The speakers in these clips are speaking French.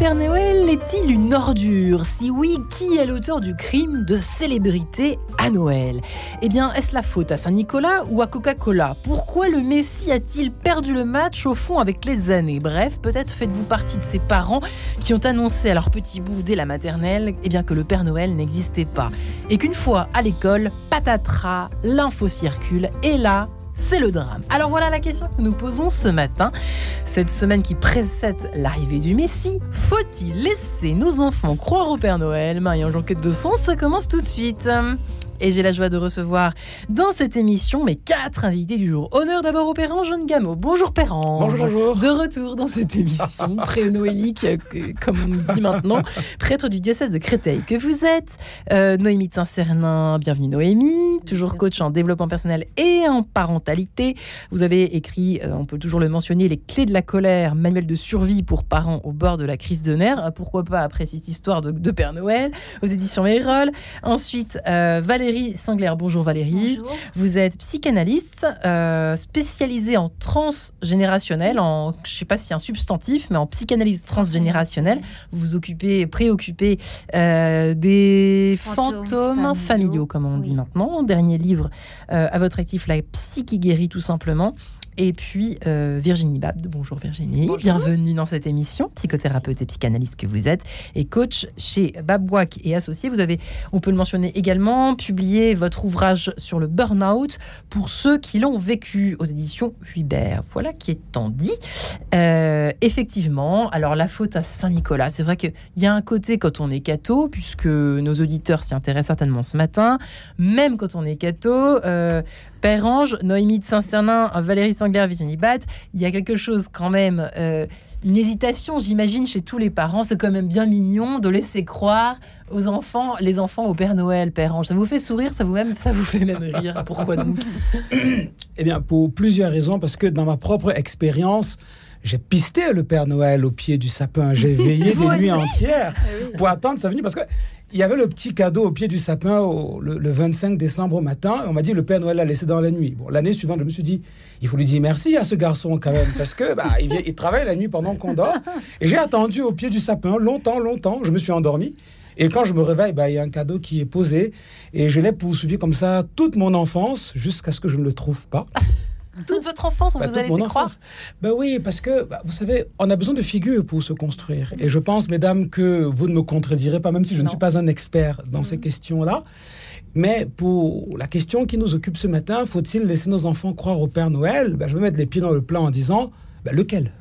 Père Noël est-il une ordure? Si oui, qui est l'auteur du crime de célébrité à Noël? Eh bien, est-ce la faute à Saint-Nicolas ou à Coca-Cola? Pourquoi le Messie a-t-il perdu le match au fond avec les années? Bref, peut-être faites-vous partie de ces parents qui ont annoncé à leur petit bout dès la maternelle eh bien, que le Père Noël n'existait pas. Et qu'une fois à l'école, patatras, l'info circule. Et là, c'est le drame. Alors voilà la question que nous posons ce matin. Cette semaine qui précède l'arrivée du Messie, faut-il laisser nos enfants croire au Père Noël? Marie-Ange Enquête de sens, ça commence tout de suite. Et j'ai la joie de recevoir dans cette émission mes quatre invités du jour. Honneur d'abord au Père Jean Gameau. Bonjour Père Bonjour, bonjour. De retour dans cette émission pré-noélique, euh, comme on dit maintenant, prêtre du diocèse de Créteil que vous êtes. Euh, Noémie de Saint-Cernin, bienvenue Noémie. Toujours coach en développement personnel et en parentalité. Vous avez écrit, euh, on peut toujours le mentionner, Les clés de la colère, manuel de survie pour parents au bord de la crise de nerfs. Pourquoi pas après cette histoire de, de Père Noël aux éditions Mérol. Ensuite, Valérie Valérie Singler. Bonjour Valérie. Bonjour. Vous êtes psychanalyste euh, spécialisée en transgénérationnel, en je sais pas si c'est un substantif, mais en psychanalyse transgénérationnelle. Vous vous occupez, préoccupez euh, des fantômes, Fantômes familiaux, familiaux, comme on dit maintenant. Dernier livre euh, à votre actif, La psy qui guérit tout simplement. Et puis euh, Virginie Babd. Bonjour Virginie, Bonjour. bienvenue dans cette émission, psychothérapeute et psychanalyste que vous êtes, et coach chez Babouac et Associés. Vous avez, on peut le mentionner également, publié votre ouvrage sur le burn-out pour ceux qui l'ont vécu aux éditions Huibert. Voilà qui est en dit. Euh, effectivement, alors la faute à Saint-Nicolas, c'est vrai qu'il y a un côté quand on est catho, puisque nos auditeurs s'y intéressent certainement ce matin, même quand on est catho, euh, Père Ange, Noémie de Saint-Cernin, Valérie Sangler, Virginie Bat, il y a quelque chose quand même, euh, une hésitation, j'imagine, chez tous les parents. C'est quand même bien mignon de laisser croire aux enfants, les enfants au Père Noël, Père Ange. Ça vous fait sourire, ça vous, même, ça vous fait même rire. Pourquoi donc? Eh bien, pour plusieurs raisons, parce que dans ma propre expérience, j'ai pisté le Père Noël au pied du sapin. J'ai veillé des nuits entières pour attendre sa venue, parce que il y avait le petit cadeau au pied du sapin le, le 25 décembre au matin. On m'a dit le Père Noël l'a laissé dans la nuit. Bon, l'année suivante, je me suis dit, il faut lui dire merci à ce garçon quand même, parce que bah, il, il travaille la nuit pendant qu'on dort. Et j'ai attendu au pied du sapin longtemps, longtemps. Je me suis endormi. Et quand je me réveille, bah, il y a un cadeau qui est posé. Et je l'ai poursuivi comme ça toute mon enfance, jusqu'à ce que je ne le trouve pas. Toute votre enfance, on Bah, vous a laissé croire. Ben oui, parce que, bah, vous savez, on a besoin de figures pour se construire. Et je pense, mesdames, que vous ne me contredirez pas, même si je Non. ne suis pas un expert dans ces questions-là. Mais pour la question qui nous occupe ce matin, faut-il laisser nos enfants croire au Père Noël? Ben, Je vais mettre les pieds dans le plat en disant, lequel?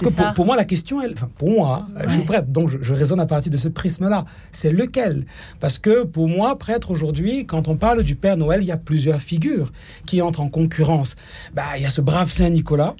Parce que pour, moi, la question, elle, enfin, pour moi, je suis prêtre, donc je, je raisonne à partir de ce prisme-là. C'est lequel? Parce que pour moi, prêtre aujourd'hui, quand on parle du Père Noël, il y a plusieurs figures qui entrent en concurrence. Bah, il y a ce brave Saint Nicolas,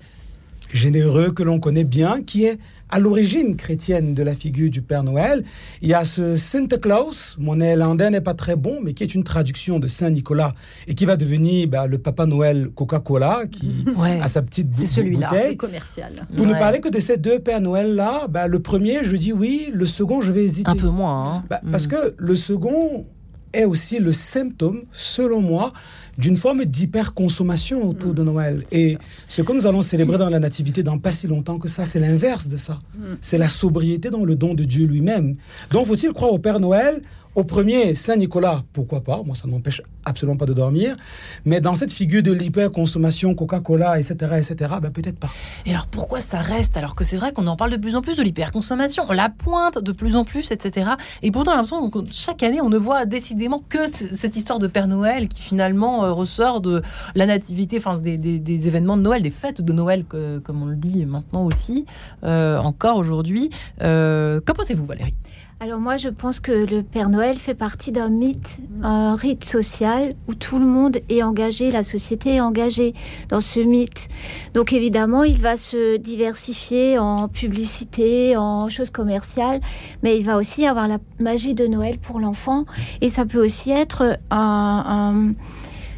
généreux que l'on connaît bien, qui est à l'origine chrétienne de la figure du Père Noël. Il y a ce Santa Claus, mon néerlandais n'est pas très bon, mais qui est une traduction de Saint Nicolas et qui va devenir bah, le Papa Noël Coca-Cola, qui Ouais. a sa petite bou- C'est celui-là. bouteille. commercial. Pour ne parler que de ces deux Pères Noël-là, bah, le premier, je dis oui, le second, je vais hésiter. Un peu moins. hein. Bah, Parce Mm. que le second est aussi le symptôme, selon moi, d'une forme d'hyperconsommation autour de Noël. Et ce que nous allons célébrer dans la Nativité dans pas si longtemps que ça, c'est l'inverse de ça. C'est la sobriété dans le don de Dieu lui-même. Donc, faut-il croire au Père Noël au premier, Saint-Nicolas, pourquoi pas? Moi, ça ne m'empêche absolument pas de dormir. Mais dans cette figure de l'hyperconsommation, Coca-Cola, etc., etc., bah, peut-être pas. Et alors pourquoi ça reste? Alors que c'est vrai qu'on en parle de plus en plus de l'hyperconsommation, on la pointe de plus en plus, etc. Et pourtant, a l'impression que chaque année, on ne voit décidément que ce- cette histoire de Père Noël qui finalement euh, ressort de la nativité, enfin des, événements de Noël, des fêtes de Noël, comme on le dit maintenant aussi, euh, encore aujourd'hui. Euh, Qu'en pensez-vous, Valérie? Alors moi, je pense que le Père Noël fait partie d'un mythe, un rite social où tout le monde est engagé, la société est engagée dans ce mythe. Donc évidemment, il va se diversifier en publicité, en choses commerciales, mais il va aussi avoir la magie de Noël pour l'enfant. Et ça peut aussi être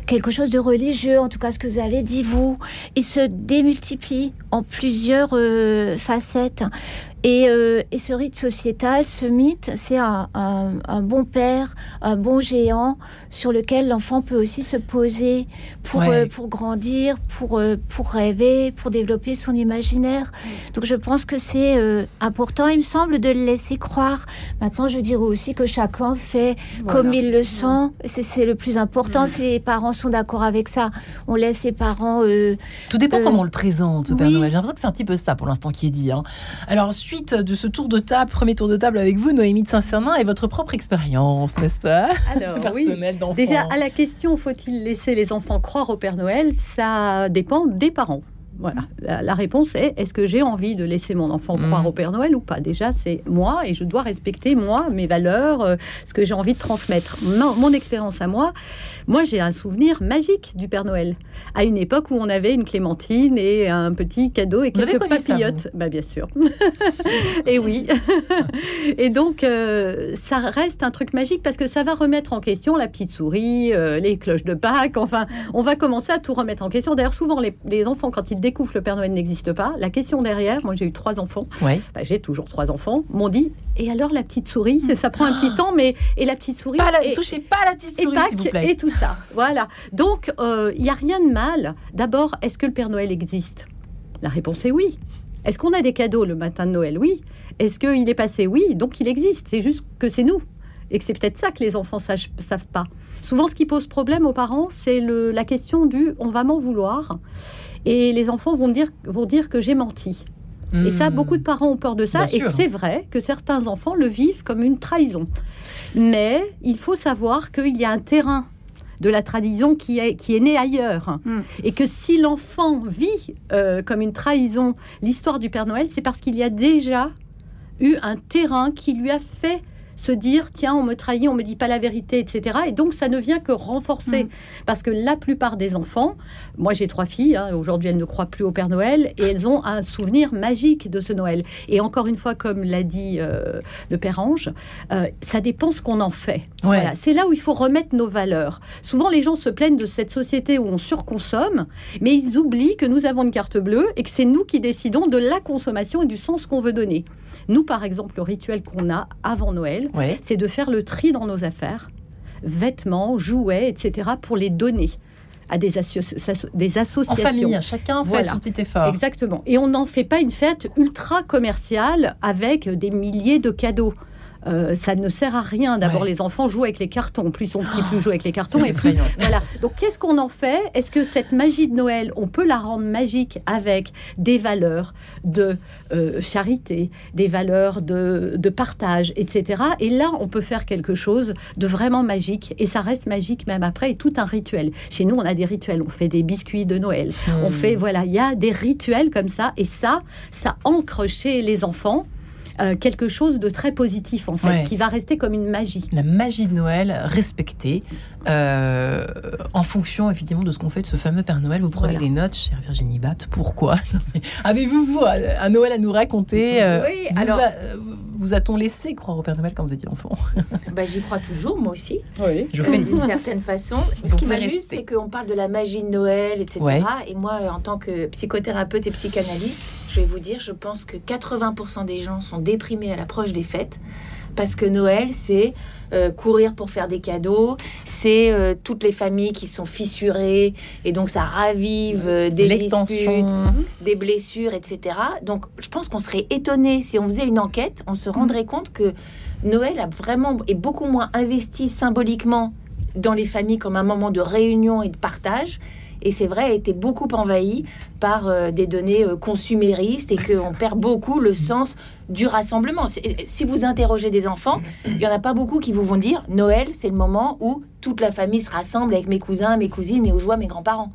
quelque chose de religieux, en tout cas ce que vous avez dit vous. Il se démultiplie en plusieurs euh, facettes. Et, euh, et, ce rite sociétal, ce mythe, c'est un, un, bon père, un bon géant sur lequel l'enfant peut aussi se poser pour, euh, pour grandir, pour, euh, pour rêver, pour développer son imaginaire. Donc je pense que c'est important, il me semble, de le laisser croire. Maintenant, je dirais aussi que chacun fait comme il le sent. C'est le plus important. Si les parents sont d'accord avec ça, on laisse les parents... Tout dépend comment on le présente, Père Noël. J'ai l'impression que c'est un petit peu ça pour l'instant qui est dit. Hein. Alors, de ce tour de table, premier tour de table avec vous, Noémie de Saint-Cernin, et votre propre expérience, n'est-ce pas? Alors, oui. Déjà, à la question, faut-il laisser les enfants croire au Père Noël? Ça dépend des parents. Voilà, la, réponse est est-ce que j'ai envie de laisser mon enfant croire mm. au Père Noël ou pas? Déjà, c'est moi et je dois respecter moi, mes valeurs, euh, ce que j'ai envie de transmettre. mon expérience à moi, moi, j'ai un souvenir magique du Père Noël. À une époque où on avait une clémentine et un petit cadeau et quelques papillotes. bah, bien sûr. et oui. et donc, euh, ça reste un truc magique parce que ça va remettre en question la petite souris, euh, les cloches de Pâques. Enfin, on va commencer à tout remettre en question. D'ailleurs, souvent, les, les, enfants, quand ils découvrent que le Père Noël n'existe pas, la question derrière, moi j'ai eu trois enfants, bah, j'ai toujours trois enfants, m'ont dit et alors la petite souris Ça prend un petit temps, mais et la petite souris pas Touchez pas la petite souris, s'il vous plaît. Et tout ça. Voilà. Donc, il euh, n'y a rien de mal. D'abord, est-ce que le Père Noël existe? La réponse est oui. Est-ce qu'on a des cadeaux le matin de Noël? Oui. Est-ce qu'il est passé? Oui. Donc, il existe. C'est juste que c'est nous. Et que c'est peut-être ça que les enfants ne savent pas. Souvent, ce qui pose problème aux parents, c'est la question du on va m'en vouloir. Et les enfants vont dire, vont dire que j'ai menti. Et ça, hmm. beaucoup de parents ont peur de ça. et c'est vrai que certains enfants le vivent comme une trahison. Mais il faut savoir qu'il y a un terrain de la trahison qui est, qui est né ailleurs. Hmm. Et que si l'enfant vit euh, comme une trahison l'histoire du Père Noël, c'est parce qu'il y a déjà eu un terrain qui lui a fait se dire tiens on me trahit, on me dit pas la vérité, etc. Et donc ça ne vient que renforcer mm. parce que la plupart des enfants, moi j'ai trois filles, hein, aujourd'hui elles ne croient plus au Père Noël et elles ont un souvenir magique de ce Noël. Et encore une fois, comme l'a dit euh, le Père Ange, euh, ça dépend ce qu'on en fait. Voilà, c'est là où il faut remettre nos valeurs. Souvent les gens se plaignent de cette société où on surconsomme, mais ils oublient que nous avons une carte bleue et que c'est nous qui décidons de la consommation et du sens qu'on veut donner. Nous, par exemple, le rituel qu'on a avant Noël, c'est de faire le tri dans nos affaires, vêtements, jouets, etc., pour les donner à des, des associations. En famille, chacun fait son petit effort. Exactement. Et on n'en fait pas une fête ultra commerciale avec des milliers de cadeaux. Euh, ça ne sert à rien. D'abord, les enfants jouent avec les cartons. Plus ils sont petits, plus jouent avec les cartons. Et plus, voilà. Donc, qu'est-ce qu'on en fait? Est-ce que cette magie de Noël, on peut la rendre magique avec des valeurs de euh, charité, des valeurs de, de, partage, etc. Et là, on peut faire quelque chose de vraiment magique. Et ça reste magique même après. Et tout un rituel. Chez nous, on a des rituels. On fait des biscuits de Noël. On hmm. fait, voilà, il y a des rituels comme ça. Et ça, ça ancre chez les enfants euh, quelque chose de très positif, en fait, qui va rester comme une magie. La magie de Noël respectée euh, en fonction, effectivement, de ce qu'on fait de ce fameux Père Noël. Vous prenez des notes, chère Virginie Bapt. Pourquoi? Avez-vous, vous, un Noël à nous raconter euh, Oui, vous alors... vous a-t-on laissé croire au Père Noël quand vous étiez enfant? Bah, J'y crois toujours, moi aussi. Oui, je fais D'une certaine façon. Ce qui m'amuse, c'est qu'on parle de la magie de Noël, etc. Et moi, en tant que psychothérapeute et psychanalyste, je vais vous dire, je pense que 80% des gens sont déprimés à l'approche des fêtes parce que Noël, c'est euh, courir pour faire des cadeaux, c'est euh, toutes les familles qui sont fissurées, et donc ça ravive euh, des disputes, des blessures, etc. Donc je pense qu'on serait étonné si on faisait une enquête, on se rendrait compte que Noël a vraiment est beaucoup moins investi symboliquement dans les familles comme un moment de réunion et de partage et c'est vrai, a été beaucoup envahi par euh, des données euh, consuméristes et qu'on perd beaucoup le sens du rassemblement. Si vous interrogez des enfants, il n'y en a pas beaucoup qui vous vont dire Noël, c'est le moment où toute la famille se rassemble avec mes cousins, mes cousines et où je vois mes grands-parents.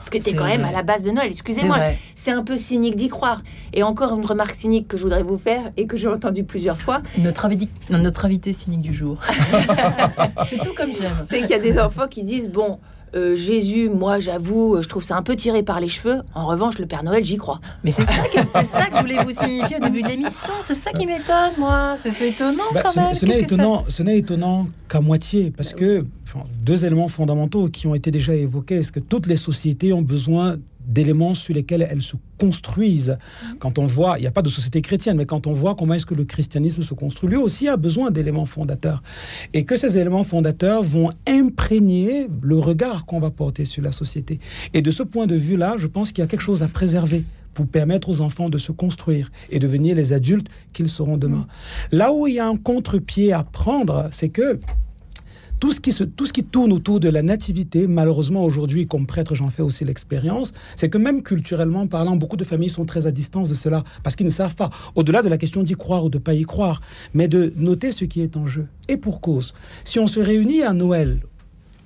Ce qui était quand même à la base de Noël. Excusez-moi, c'est un peu cynique d'y croire. Et encore une remarque cynique que je voudrais vous faire et que j'ai entendu plusieurs fois. Notre, invité, notre invité cynique du jour. c'est tout comme j'aime. C'est qu'il y a des enfants qui disent bon, euh, Jésus, moi, j'avoue, je trouve ça un peu tiré par les cheveux. En revanche, le Père Noël, j'y crois. Mais c'est ça, que, c'est ça que je voulais vous signifier au début de l'émission. C'est ça qui m'étonne, moi. C'est, étonnant bah, quand même. Ce n'est étonnant, ce n'est étonnant qu'à moitié, parce que deux éléments fondamentaux qui ont été déjà évoqués. Est-ce que toutes les sociétés ont besoin d'éléments sur lesquels elles se construisent. Mm. Quand on voit, il n'y a pas de société chrétienne, mais quand on voit comment est-ce que le christianisme se construit, lui aussi a besoin d'éléments fondateurs. Et que ces éléments fondateurs vont imprégner le regard qu'on va porter sur la société. Et de ce point de vue-là, je pense qu'il y a quelque chose à préserver pour permettre aux enfants de se construire et devenir les adultes qu'ils seront demain. Là où il y a un contre-pied à prendre, c'est que tout ce, qui se, tout ce qui tourne autour de la nativité, malheureusement aujourd'hui, comme prêtre, j'en fais aussi l'expérience, c'est que même culturellement parlant, beaucoup de familles sont très à distance de cela parce qu'ils ne savent pas, au-delà de la question d'y croire ou de pas y croire, mais de noter ce qui est en jeu. Et pour cause, si on se réunit à Noël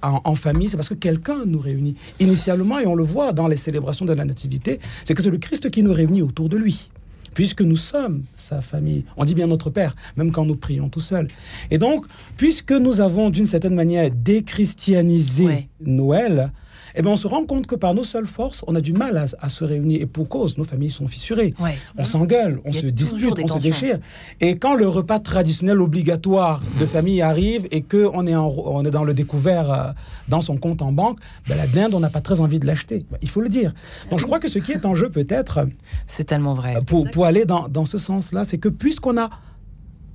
en, famille, c'est parce que quelqu'un nous réunit. Initialement, et on le voit dans les célébrations de la Nativité, c'est que c'est le Christ qui nous réunit autour de lui, puisque nous sommes sa famille. On dit bien notre Père, même quand nous prions tout seuls. Et donc, puisque nous avons d'une certaine manière déchristianisé Noël, eh bien, on se rend compte que par nos seules forces, on a du mal à, se réunir. Et pour cause, nos familles sont fissurées. On s'engueule, on se dispute, on se déchire. Et quand le repas traditionnel obligatoire de mmh. famille arrive et qu'on est, on est dans le découvert euh, dans son compte en banque, ben, la dinde, on n'a pas très envie de l'acheter. Ben, il faut le dire. Donc je crois que ce qui est en jeu peut-être... C'est tellement vrai. Euh, pour, pour aller dans, dans ce sens-là, c'est que puisqu'on a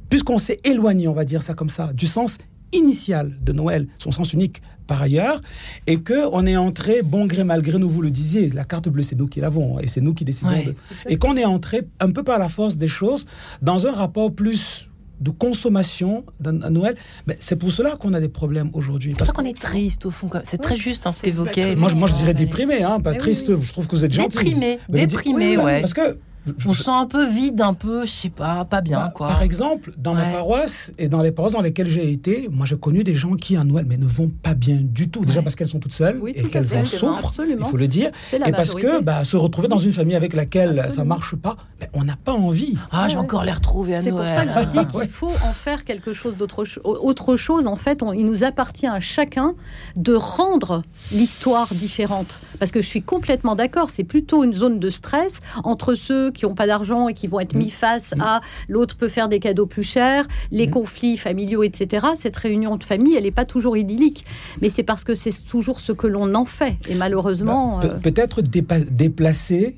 puisqu'on s'est éloigné, on va dire ça comme ça, du sens initial de Noël, son sens unique par ailleurs, et que on est entré, bon gré mal gré, nous vous le disiez, la carte bleue, c'est nous qui l'avons, et c'est nous qui décidons. De, et qu'on est entré, un peu par la force des choses, dans un rapport plus de consommation à Noël. Mais c'est pour cela qu'on a des problèmes aujourd'hui. C'est pour ça qu'on est triste au fond. C'est très juste hein, ce qu'évoquait. Moi, moi, je dirais déprimé, hein, pas triste. Je trouve que vous êtes gentil. Déprimé, déprimé, ouais. Parce que on se sent un peu vide, un peu, je sais pas, pas bien, bah, quoi. Par exemple, dans ma paroisse et dans les paroisses dans lesquelles j'ai été, moi j'ai connu des gens qui à Noël mais ne vont pas bien du tout. Déjà parce qu'elles sont toutes seules et qu'elles en souffrent, il faut le dire. Et parce que bah, se retrouver dans une famille avec laquelle ça ça marche pas, ben, on n'a pas envie. Ah, je vais encore les retrouver à Noël. C'est pour ça que je dis qu'il faut en faire quelque chose d'autre autre chose. En fait, il nous appartient à chacun de rendre l'histoire différente. Parce que je suis complètement d'accord, c'est plutôt une zone de stress entre ceux qui n'ont pas d'argent et qui vont être mis mm. face mm. à l'autre peut faire des cadeaux plus chers, les mm. conflits familiaux, etc. Cette réunion de famille, elle n'est pas toujours idyllique, mais c'est parce que c'est toujours ce que l'on en fait. Et malheureusement, bah, peut-être déplacer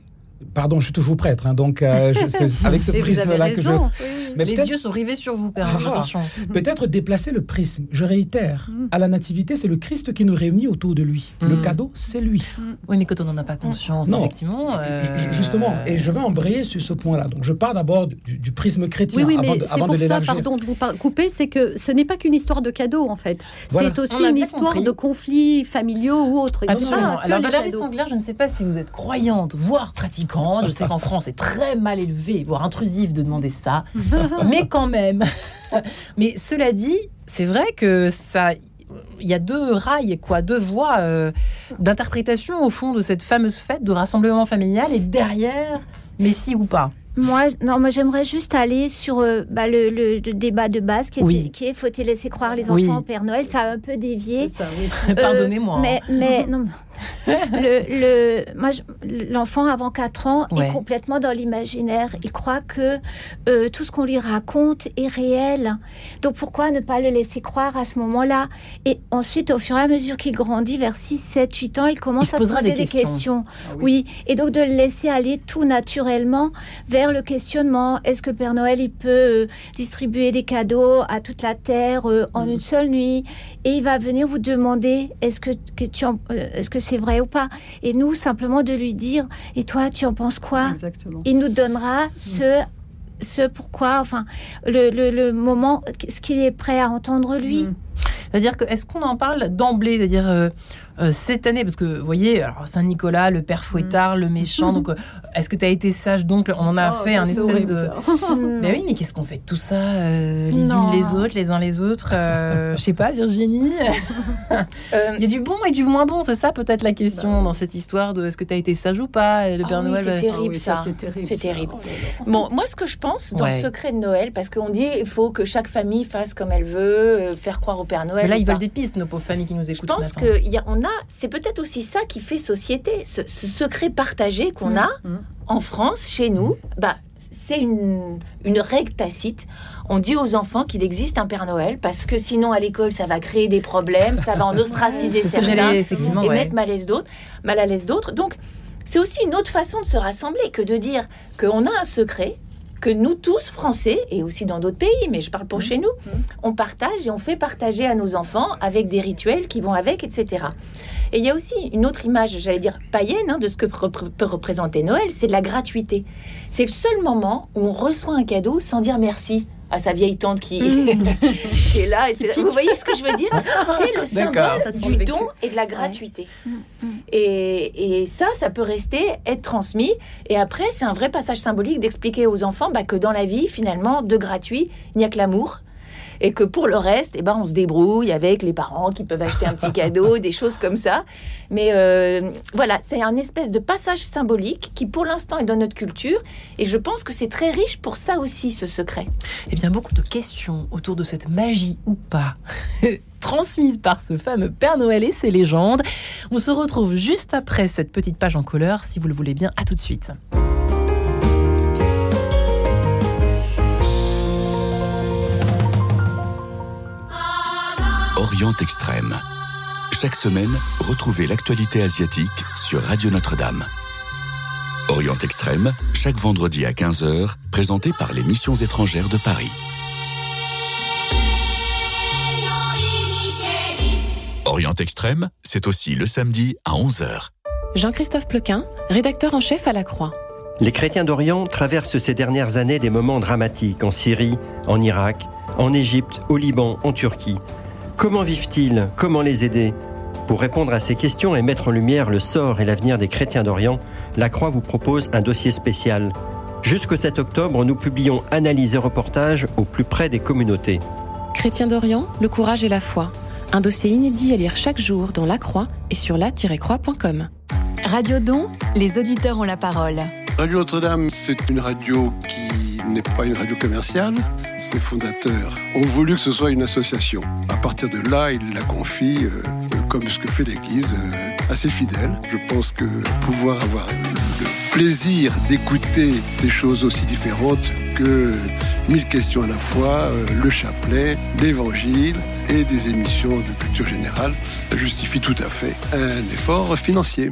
Pardon, je suis toujours prêtre, hein, donc euh, c'est avec ce prisme-là que je. Mais les yeux sont rivés sur vous, Père. Ah, attention. Peut-être déplacer le prisme. Je réitère, mm. à la nativité, c'est le Christ qui nous réunit autour de lui. Le mm. cadeau, c'est lui. Mm. Oui, mais quand on n'en a pas conscience, effectivement. Euh, justement, et je vais embrayer sur ce point-là. Donc, je pars d'abord du, prisme chrétien oui, avant de, avant pour ça, pardon de vous couper, c'est que ce n'est pas qu'une histoire de cadeau, en fait. C'est aussi une histoire de conflits familiaux ou autres. Absolument. Alors, Valérie Sangler, je ne sais pas si vous êtes croyante, voire pratiquante je sais qu'en France, c'est très mal élevé, voire intrusif de demander ça. mais quand même. mais cela dit, c'est vrai que ça il y a deux rails, quoi, deux voies euh, d'interprétation au fond de cette fameuse fête de rassemblement familial et derrière, mais si ou pas. Moi, non, moi j'aimerais juste aller sur euh, bah, le, débat de base qui est, qui est faut-il laisser croire les enfants au Père Noël? Ça a un peu dévié. Euh, Pardonnez-moi. Mais, mais non, le, l'enfant avant 4 ans est complètement dans l'imaginaire. Il croit que euh, tout ce qu'on lui raconte est réel. Donc pourquoi ne pas le laisser croire à ce moment-là? Et ensuite, au fur et à mesure qu'il grandit, vers 6, 7, 8 ans, il commence à se poser des, questions. Ah oui. Et donc de le laisser aller tout naturellement vers le questionnement. Est-ce que Père Noël, il peut euh, distribuer des cadeaux à toute la Terre euh, en mm. une seule nuit? Et il va venir vous demander, est-ce que, que, tu est-ce que c'est vrai ou pas. Et nous, simplement de lui dire, et toi, tu en penses quoi? Il nous donnera ce ce pourquoi, enfin, le, le, moment, ce qu'il est prêt à entendre lui. Mm. C'est-à-dire que, est-ce qu'on en parle d'emblée? C'est-à-dire, euh, euh, cette année, parce que vous voyez, Saint-Nicolas, le père fouettard, le méchant, donc euh, est-ce que tu as été sage Donc, on en a oh, fait un espèce de. mais oui, mais qu'est-ce qu'on fait de tout ça Les unes les autres, les uns les autres Je sais pas, Virginie? Il y a du bon et du moins bon, c'est ça peut-être la question bah dans cette histoire de est-ce que tu as été sage ou pas Le Père ah Noël. C'est terrible, ça. C'est terrible. Bon, moi, ce que je pense dans le secret de Noël, parce qu'on dit il faut que chaque famille fasse comme elle veut, faire croire au Père Noël. Mais là, ils veulent des pistes, nos pauvres familles qui nous écoutent. Je pense qu'on a, c'est peut-être aussi ça qui fait société, ce, secret partagé qu'on mmh, a mmh. en France, chez nous. Bah, c'est une, une, règle tacite. On dit aux enfants qu'il existe un Père Noël parce que sinon à l'école ça va créer des problèmes, ça va en ostraciser certains effectivement, et mettre mal à l'aise d'autres. Mal à l'aise d'autres. Donc c'est aussi une autre façon de se rassembler que de dire qu'on a un secret, que nous tous, Français, et aussi dans d'autres pays, mais je parle pour mmh. chez nous, mmh. on partage et on fait partager à nos enfants avec des rituels qui vont avec, etc. Et il y a aussi une autre image, j'allais dire païenne, hein, de ce que peut représenter Noël, c'est de la gratuité. C'est le seul moment où on reçoit un cadeau sans dire merci à sa vieille tante qui, mmh. qui est là. Vous voyez ce que je veux dire? C'est le symbole du don et de la gratuité. Et, et, ça, ça peut rester, être transmis. Et après, c'est un vrai passage symbolique d'expliquer aux enfants bah, que dans la vie, finalement, de gratuit, il n'y a que l'amour et que pour le reste, eh ben, on se débrouille avec les parents qui peuvent acheter un petit cadeau, des choses comme ça. Mais euh, voilà, c'est un espèce de passage symbolique qui, pour l'instant, est dans notre culture. Et je pense que c'est très riche pour ça aussi, ce secret. Eh bien, beaucoup de questions autour de cette magie ou pas. transmise par ce fameux Père Noël et ses légendes. On se retrouve juste après cette petite page en couleur, si vous le voulez bien. À tout de suite. Orient Extrême. Chaque semaine, retrouvez l'actualité asiatique sur Radio Notre-Dame. Orient Extrême, chaque vendredi à 15h, présenté par les missions étrangères de Paris. Orient Extrême, c'est aussi le samedi à 11h. Jean-Christophe Plequin, rédacteur en chef à La Croix. Les chrétiens d'Orient traversent ces dernières années des moments dramatiques en Syrie, en Irak, en Égypte, au Liban, en Turquie. Comment vivent-ils? Comment les aider? Pour répondre à ces questions et mettre en lumière le sort et l'avenir des chrétiens d'Orient, la Croix vous propose un dossier spécial. Jusqu'au 7 octobre, nous publions analyses et reportages au plus près des communautés. Chrétiens d'Orient, le courage et la foi. Un dossier inédit à lire chaque jour dans La Croix et sur la-croix.com. Radio Don, les auditeurs ont la parole. Radio Notre-Dame, c'est une radio qui n'est pas une radio commerciale. Ses fondateurs ont voulu que ce soit une association. À partir de là, ils la confient, euh, comme ce que fait l'Église, euh, à ses fidèles. Je pense que pouvoir avoir le plaisir d'écouter des choses aussi différentes que mille questions à la fois, euh, le chapelet, l'évangile et des émissions de culture générale justifie tout à fait un effort financier.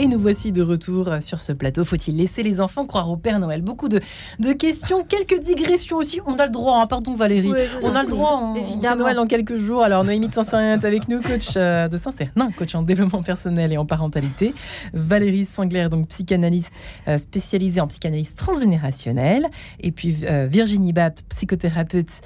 Et nous voici de retour sur ce plateau. Faut-il laisser les enfants croire au Père Noël? Beaucoup de, de, questions, quelques digressions aussi. On a le droit, hein, pardon Valérie. on a le droit, on, on Noël dans quelques jours. Alors Noémie de Saint-Saint avec nous, coach euh, de Sincère. Non, coach en développement personnel et en parentalité. Valérie Sangler, donc psychanalyste euh, spécialisée en psychanalyse transgénérationnelle. Et puis euh, Virginie Bapt, psychothérapeute,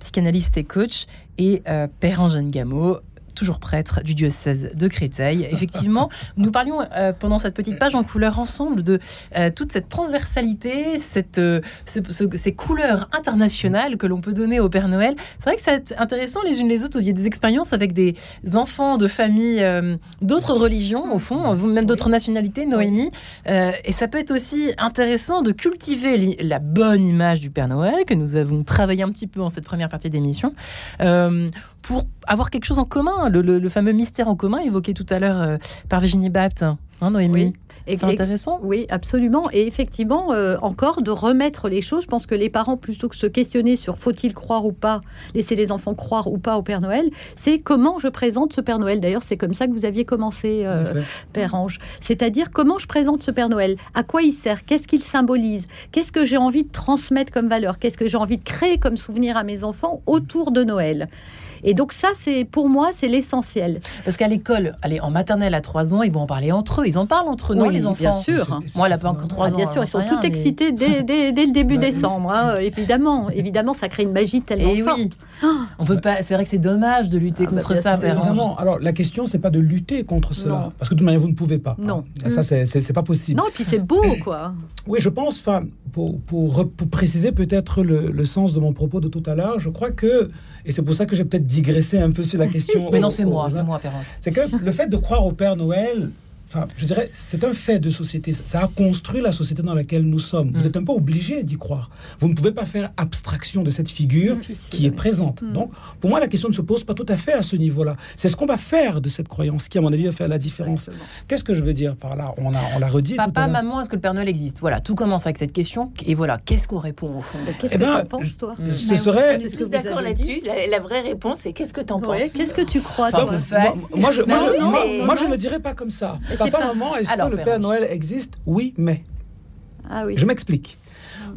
psychanalyste et coach. Et Père Angène Gameau, toujours prêtre du diocèse de Créteil. Effectivement, nous parlions euh, pendant cette petite page en couleur ensemble de euh, toute cette transversalité, cette, euh, ces couleurs internationales que l'on peut donner au Père Noël. C'est vrai que c'est intéressant les unes les autres. Il y a des expériences avec des enfants de familles d'autres religions, au fond, même d'autres nationalités, Noémie. et ça peut être aussi intéressant de cultiver la bonne image du Père Noël que nous avons travaillé un petit peu en cette première partie d'émission pour avoir quelque chose en commun, le, fameux mystère en commun évoqué tout à l'heure euh, par Virginie Bapt, hein, Noémie c'est intéressant. Oui, absolument. Et effectivement, euh, encore de remettre les choses. Je pense que les parents, plutôt que se questionner sur faut-il croire ou pas, laisser les enfants croire ou pas au Père Noël, c'est comment je présente ce Père Noël. D'ailleurs, c'est comme ça que vous aviez commencé, euh, Père Ange. C'est-à-dire comment je présente ce Père Noël, à quoi il sert, qu'est-ce qu'il symbolise, qu'est-ce que j'ai envie de transmettre comme valeur, qu'est-ce que j'ai envie de créer comme souvenir à mes enfants autour de Noël? Et donc ça, c'est pour moi, c'est l'essentiel. Parce qu'à l'école, allez, en maternelle à 3 ans, ils vont en parler entre eux. Ils en parlent entre nous, les enfants. Bien sûr. Moi, elle n'a pas encore 3 ah, ans. Bien sûr, ils sont tout excités dès, dès, le début bah, décembre. Hein, évidemment, évidemment, ça crée une magie tellement Et forte. Oui. On peut pas. C'est vrai que c'est dommage de lutter ah, bah, contre ça. Évidemment. Alors la question, c'est pas de lutter contre cela, parce que de toute manière, vous ne pouvez pas. Non. Hein. Ça, c'est pas possible. Non, et puis c'est beau, quoi. Oui, je pense. Enfin, pour, pour, pour, préciser peut-être le, le, sens de mon propos de tout à l'heure, je crois que, et c'est pour ça que j'ai peut-être digressé un peu la question. Mais non, c'est moi, c'est moi, C'est que le fait de croire au Père Noël, enfin, je dirais, c'est un fait de société. Ça a construit la société dans laquelle nous sommes. Vous mm. êtes un peu obligé d'y croire. Vous ne pouvez pas faire abstraction de cette figure qui est présente. Mm. Donc, pour moi, la question ne se pose pas tout à fait à ce niveau-là. C'est ce qu'on va faire de cette croyance qui, à mon avis, va faire la différence. Qu'est-ce que je veux dire par là? On, a, on l'a redit. Papa, maman, est-ce que le Père Noël existe? Voilà, tout commence avec cette question. Et voilà, qu'est-ce qu'on répond au fond? Qu'est-ce eh que ben, tu penses, toi? Ce serait. On est tous d'accord là-dessus. La, vraie réponse, c'est qu'est-ce que tu en penses? Qu'est-ce que tu crois moi, moi, je, moi, je ne dirais pas comme ça. Papa, maman, est-ce que le Père Noël existe? Oui, mais. Ah oui. Je m'explique.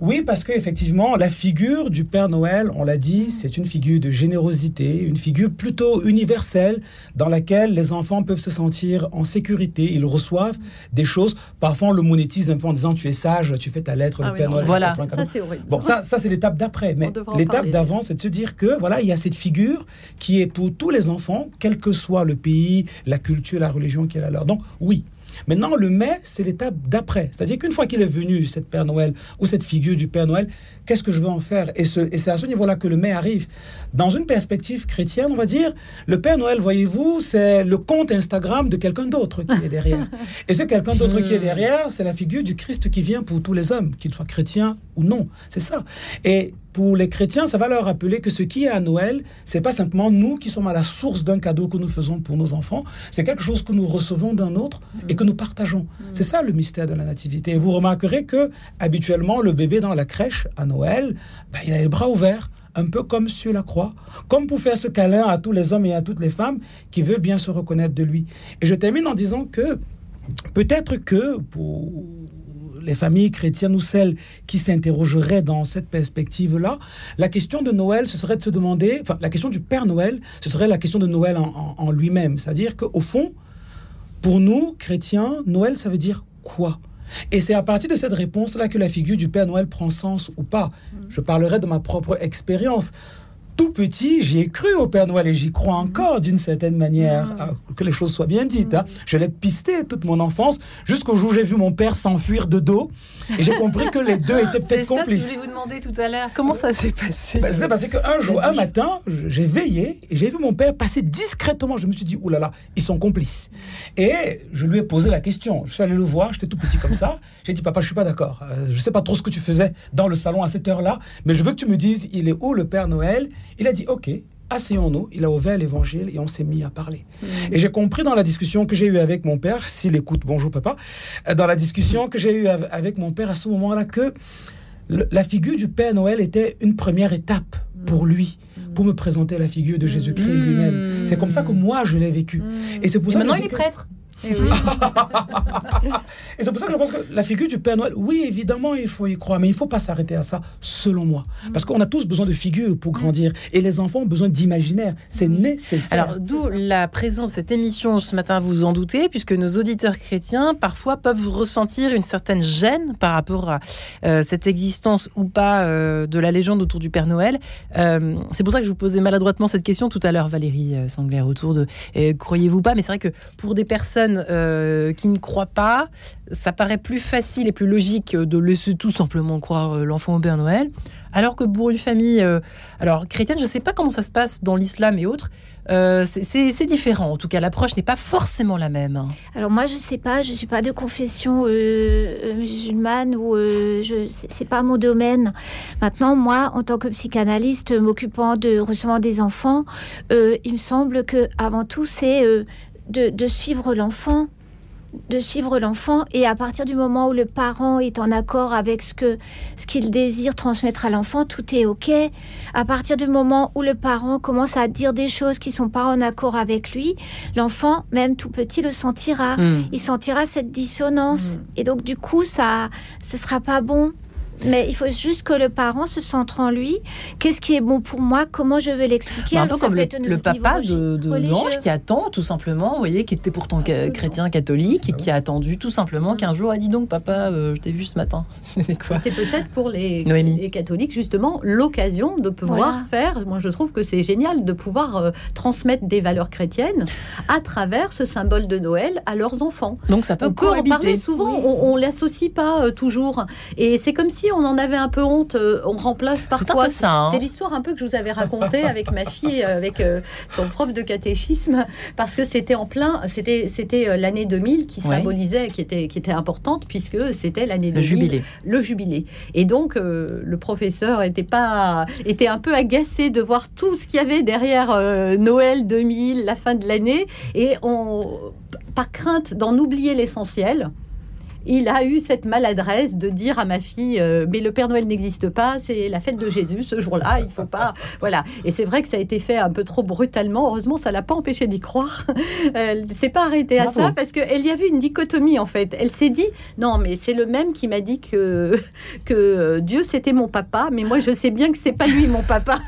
Oui, parce qu'effectivement, la figure du Père Noël, on l'a dit, c'est une figure de générosité, une figure plutôt universelle dans laquelle les enfants peuvent se sentir en sécurité. Ils reçoivent des choses. Parfois, on le monétise un peu en disant Tu es sage, tu fais ta lettre, le ah Père Noël. Voilà, ça c'est horrible. Bon, ça, ça c'est l'étape d'après. Mais l'étape d'avant, c'est de se dire que voilà, il y a cette figure qui est pour tous les enfants, quel que soit le pays, la culture, la religion qui est la leur. Donc, oui, Maintenant, le mais, c'est l'étape d'après. C'est-à-dire qu'une fois qu'il est venu, cette Père Noël, ou cette figure du Père Noël, qu'est-ce que je veux en faire? Et, c'est à ce niveau-là que le mais arrive. Dans une perspective chrétienne, on va dire, le Père Noël, voyez-vous, c'est le compte Instagram de quelqu'un d'autre qui est derrière. Et ce quelqu'un d'autre qui est hmm. derrière, c'est la figure du Christ qui vient pour tous les hommes, qu'ils soient chrétiens ou non. C'est ça. Et pour les chrétiens, ça va leur rappeler que ce qui est à Noël, c'est pas simplement nous qui sommes à la source d'un cadeau que nous faisons pour nos enfants, c'est quelque chose que nous recevons d'un autre et que nous partageons. Mm. C'est ça le mystère de la nativité. Et vous remarquerez que habituellement le bébé dans la crèche à Noël, ben, il a les bras ouverts un peu comme sur la croix, comme pour faire ce câlin à tous les hommes et à toutes les femmes qui veulent bien se reconnaître de lui. Et je termine en disant que peut-être que pour les familles chrétiennes ou celles qui s'interrogeraient dans cette perspective-là, la question de Noël, ce serait de se demander, enfin, la question du Père Noël, ce serait la question de Noël en, lui-même. C'est-à-dire qu'au fond, pour nous, chrétiens, Noël, ça veut dire quoi? Et c'est à partir de cette réponse-là que la figure du Père Noël prend sens ou pas. Je parlerai de ma propre expérience tout petit, j'ai cru au Père Noël et j'y crois encore d'une certaine manière, ah. que les choses soient bien dites. Hein. Je l'ai pisté toute mon enfance jusqu'au jour où j'ai vu mon père s'enfuir de dos et j'ai compris que les deux étaient peut-être complices. C'est ça que je voulais vous demander tout à l'heure. Comment ça s'est passé ben, C'est passé qu'un jour, un matin, j'ai veillé et j'ai vu mon père passer discrètement. Je me suis dit, oulala, là là, ils sont complices. Et je lui ai posé la question. Je suis allé le voir, j'étais tout petit comme ça. J'ai dit, papa, je suis pas d'accord. Euh, je sais pas trop ce que tu faisais dans le salon à cette heure-là, mais je veux que tu me dises, il est où le Père Noël il a dit, OK, asseyons-nous. Il a ouvert l'évangile et on s'est mis à parler. Mm. Et j'ai compris dans la discussion que j'ai eue avec mon père, s'il écoute, bonjour papa, euh, dans la discussion que j'ai eue avec mon père à ce moment-là, que la figure du Père Noël était une première étape pour mm. lui, pour me présenter la figure de Jésus-Christ mm. lui-même. C'est comme ça que moi je l'ai vécu. Et c'est pour ça maintenant il est prêtre? Eh et, c'est pour ça que je pense que la figure du Père Noël, oui, évidemment, il faut y croire, mais il ne faut pas s'arrêter à ça, selon moi. Parce qu'on a tous besoin de figures pour grandir. Et les enfants ont besoin d'imaginaire. C'est nécessaire. Alors, d'où la présence de cette émission ce matin, vous en doutez, puisque nos auditeurs chrétiens, parfois, peuvent ressentir une certaine gêne par rapport à euh, cette existence ou pas euh, de la légende autour du Père Noël. Euh, c'est pour ça que je vous posais maladroitement cette question tout à l'heure, Valérie Sangler, autour de croyez-vous pas Mais c'est vrai que pour des personnes euh, qui ne croient pas, ça paraît plus facile et plus logique de laisser tout simplement croire euh, l'enfant au Père Noël, alors que pour une famille, euh, alors chrétienne, je ne sais pas comment ça se passe dans l'islam et autres. c'est différent, en tout cas, l'approche n'est pas forcément la même. Alors moi, je ne sais pas, je ne suis pas de confession musulmane ou je c'est pas mon domaine. Maintenant, moi, en tant que psychanalyste, m'occupant de recevant des enfants, il me semble que avant tout, c'est de, suivre l'enfant de suivre l'enfant et à partir du moment où le parent est en accord avec ce que ce qu'il désire transmettre à l'enfant, tout est ok. À partir du moment où le parent commence à dire des choses qui sont pas en accord avec lui, l'enfant, même tout petit, le sentira. Hmm. Il sentira cette dissonance hmm. et donc du coup ça ce sera pas bon. Mais il faut juste que le parent se centre en lui. Qu'est-ce qui est bon pour moi? Comment je vais l'expliquer? Un peu comme le, papa de, de qui attend tout simplement, vous voyez, qui était pourtant chrétien catholique et qui a attendu tout simplement qu'un jour, a dit donc papa, euh, je t'ai vu ce matin. C'est peut-être pour les, les, catholiques justement l'occasion de pouvoir faire. Moi, je trouve que c'est génial de pouvoir euh, transmettre des valeurs chrétiennes à travers ce symbole de Noël à leurs enfants. Donc ça peut on en parler souvent. On, on l'associe pas euh, toujours, et c'est comme si on en avait un peu honte, euh, on remplace par quoi hein. C'est l'histoire un peu que je vous avais racontée avec ma fille, euh, avec son prof de catéchisme, parce que c'était en plein, c'était c'était l'année 2000 qui symbolisait, qui était qui était importante puisque c'était l'année 2000, le jubilé, le jubilé. Et donc le professeur était pas était un peu agacé de voir tout ce qu'il y avait derrière Noël 2000, la fin de l'année, et on par crainte d'en oublier l'essentiel, il a eu cette maladresse de dire à ma fille euh, mais le Père Noël n'existe pas, c'est la fête de Jésus ce jour-là, il faut pas voilà. Et c'est vrai que ça a été fait un peu trop brutalement. Heureusement, ça l'a pas empêché d'y croire. Elle s'est pas arrêtée à ça parce qu'elle y a vu une dichotomie en fait. Elle s'est dit non mais c'est le même qui m'a dit que que Dieu c'était mon papa, mais moi je sais bien que c'est pas lui mon papa.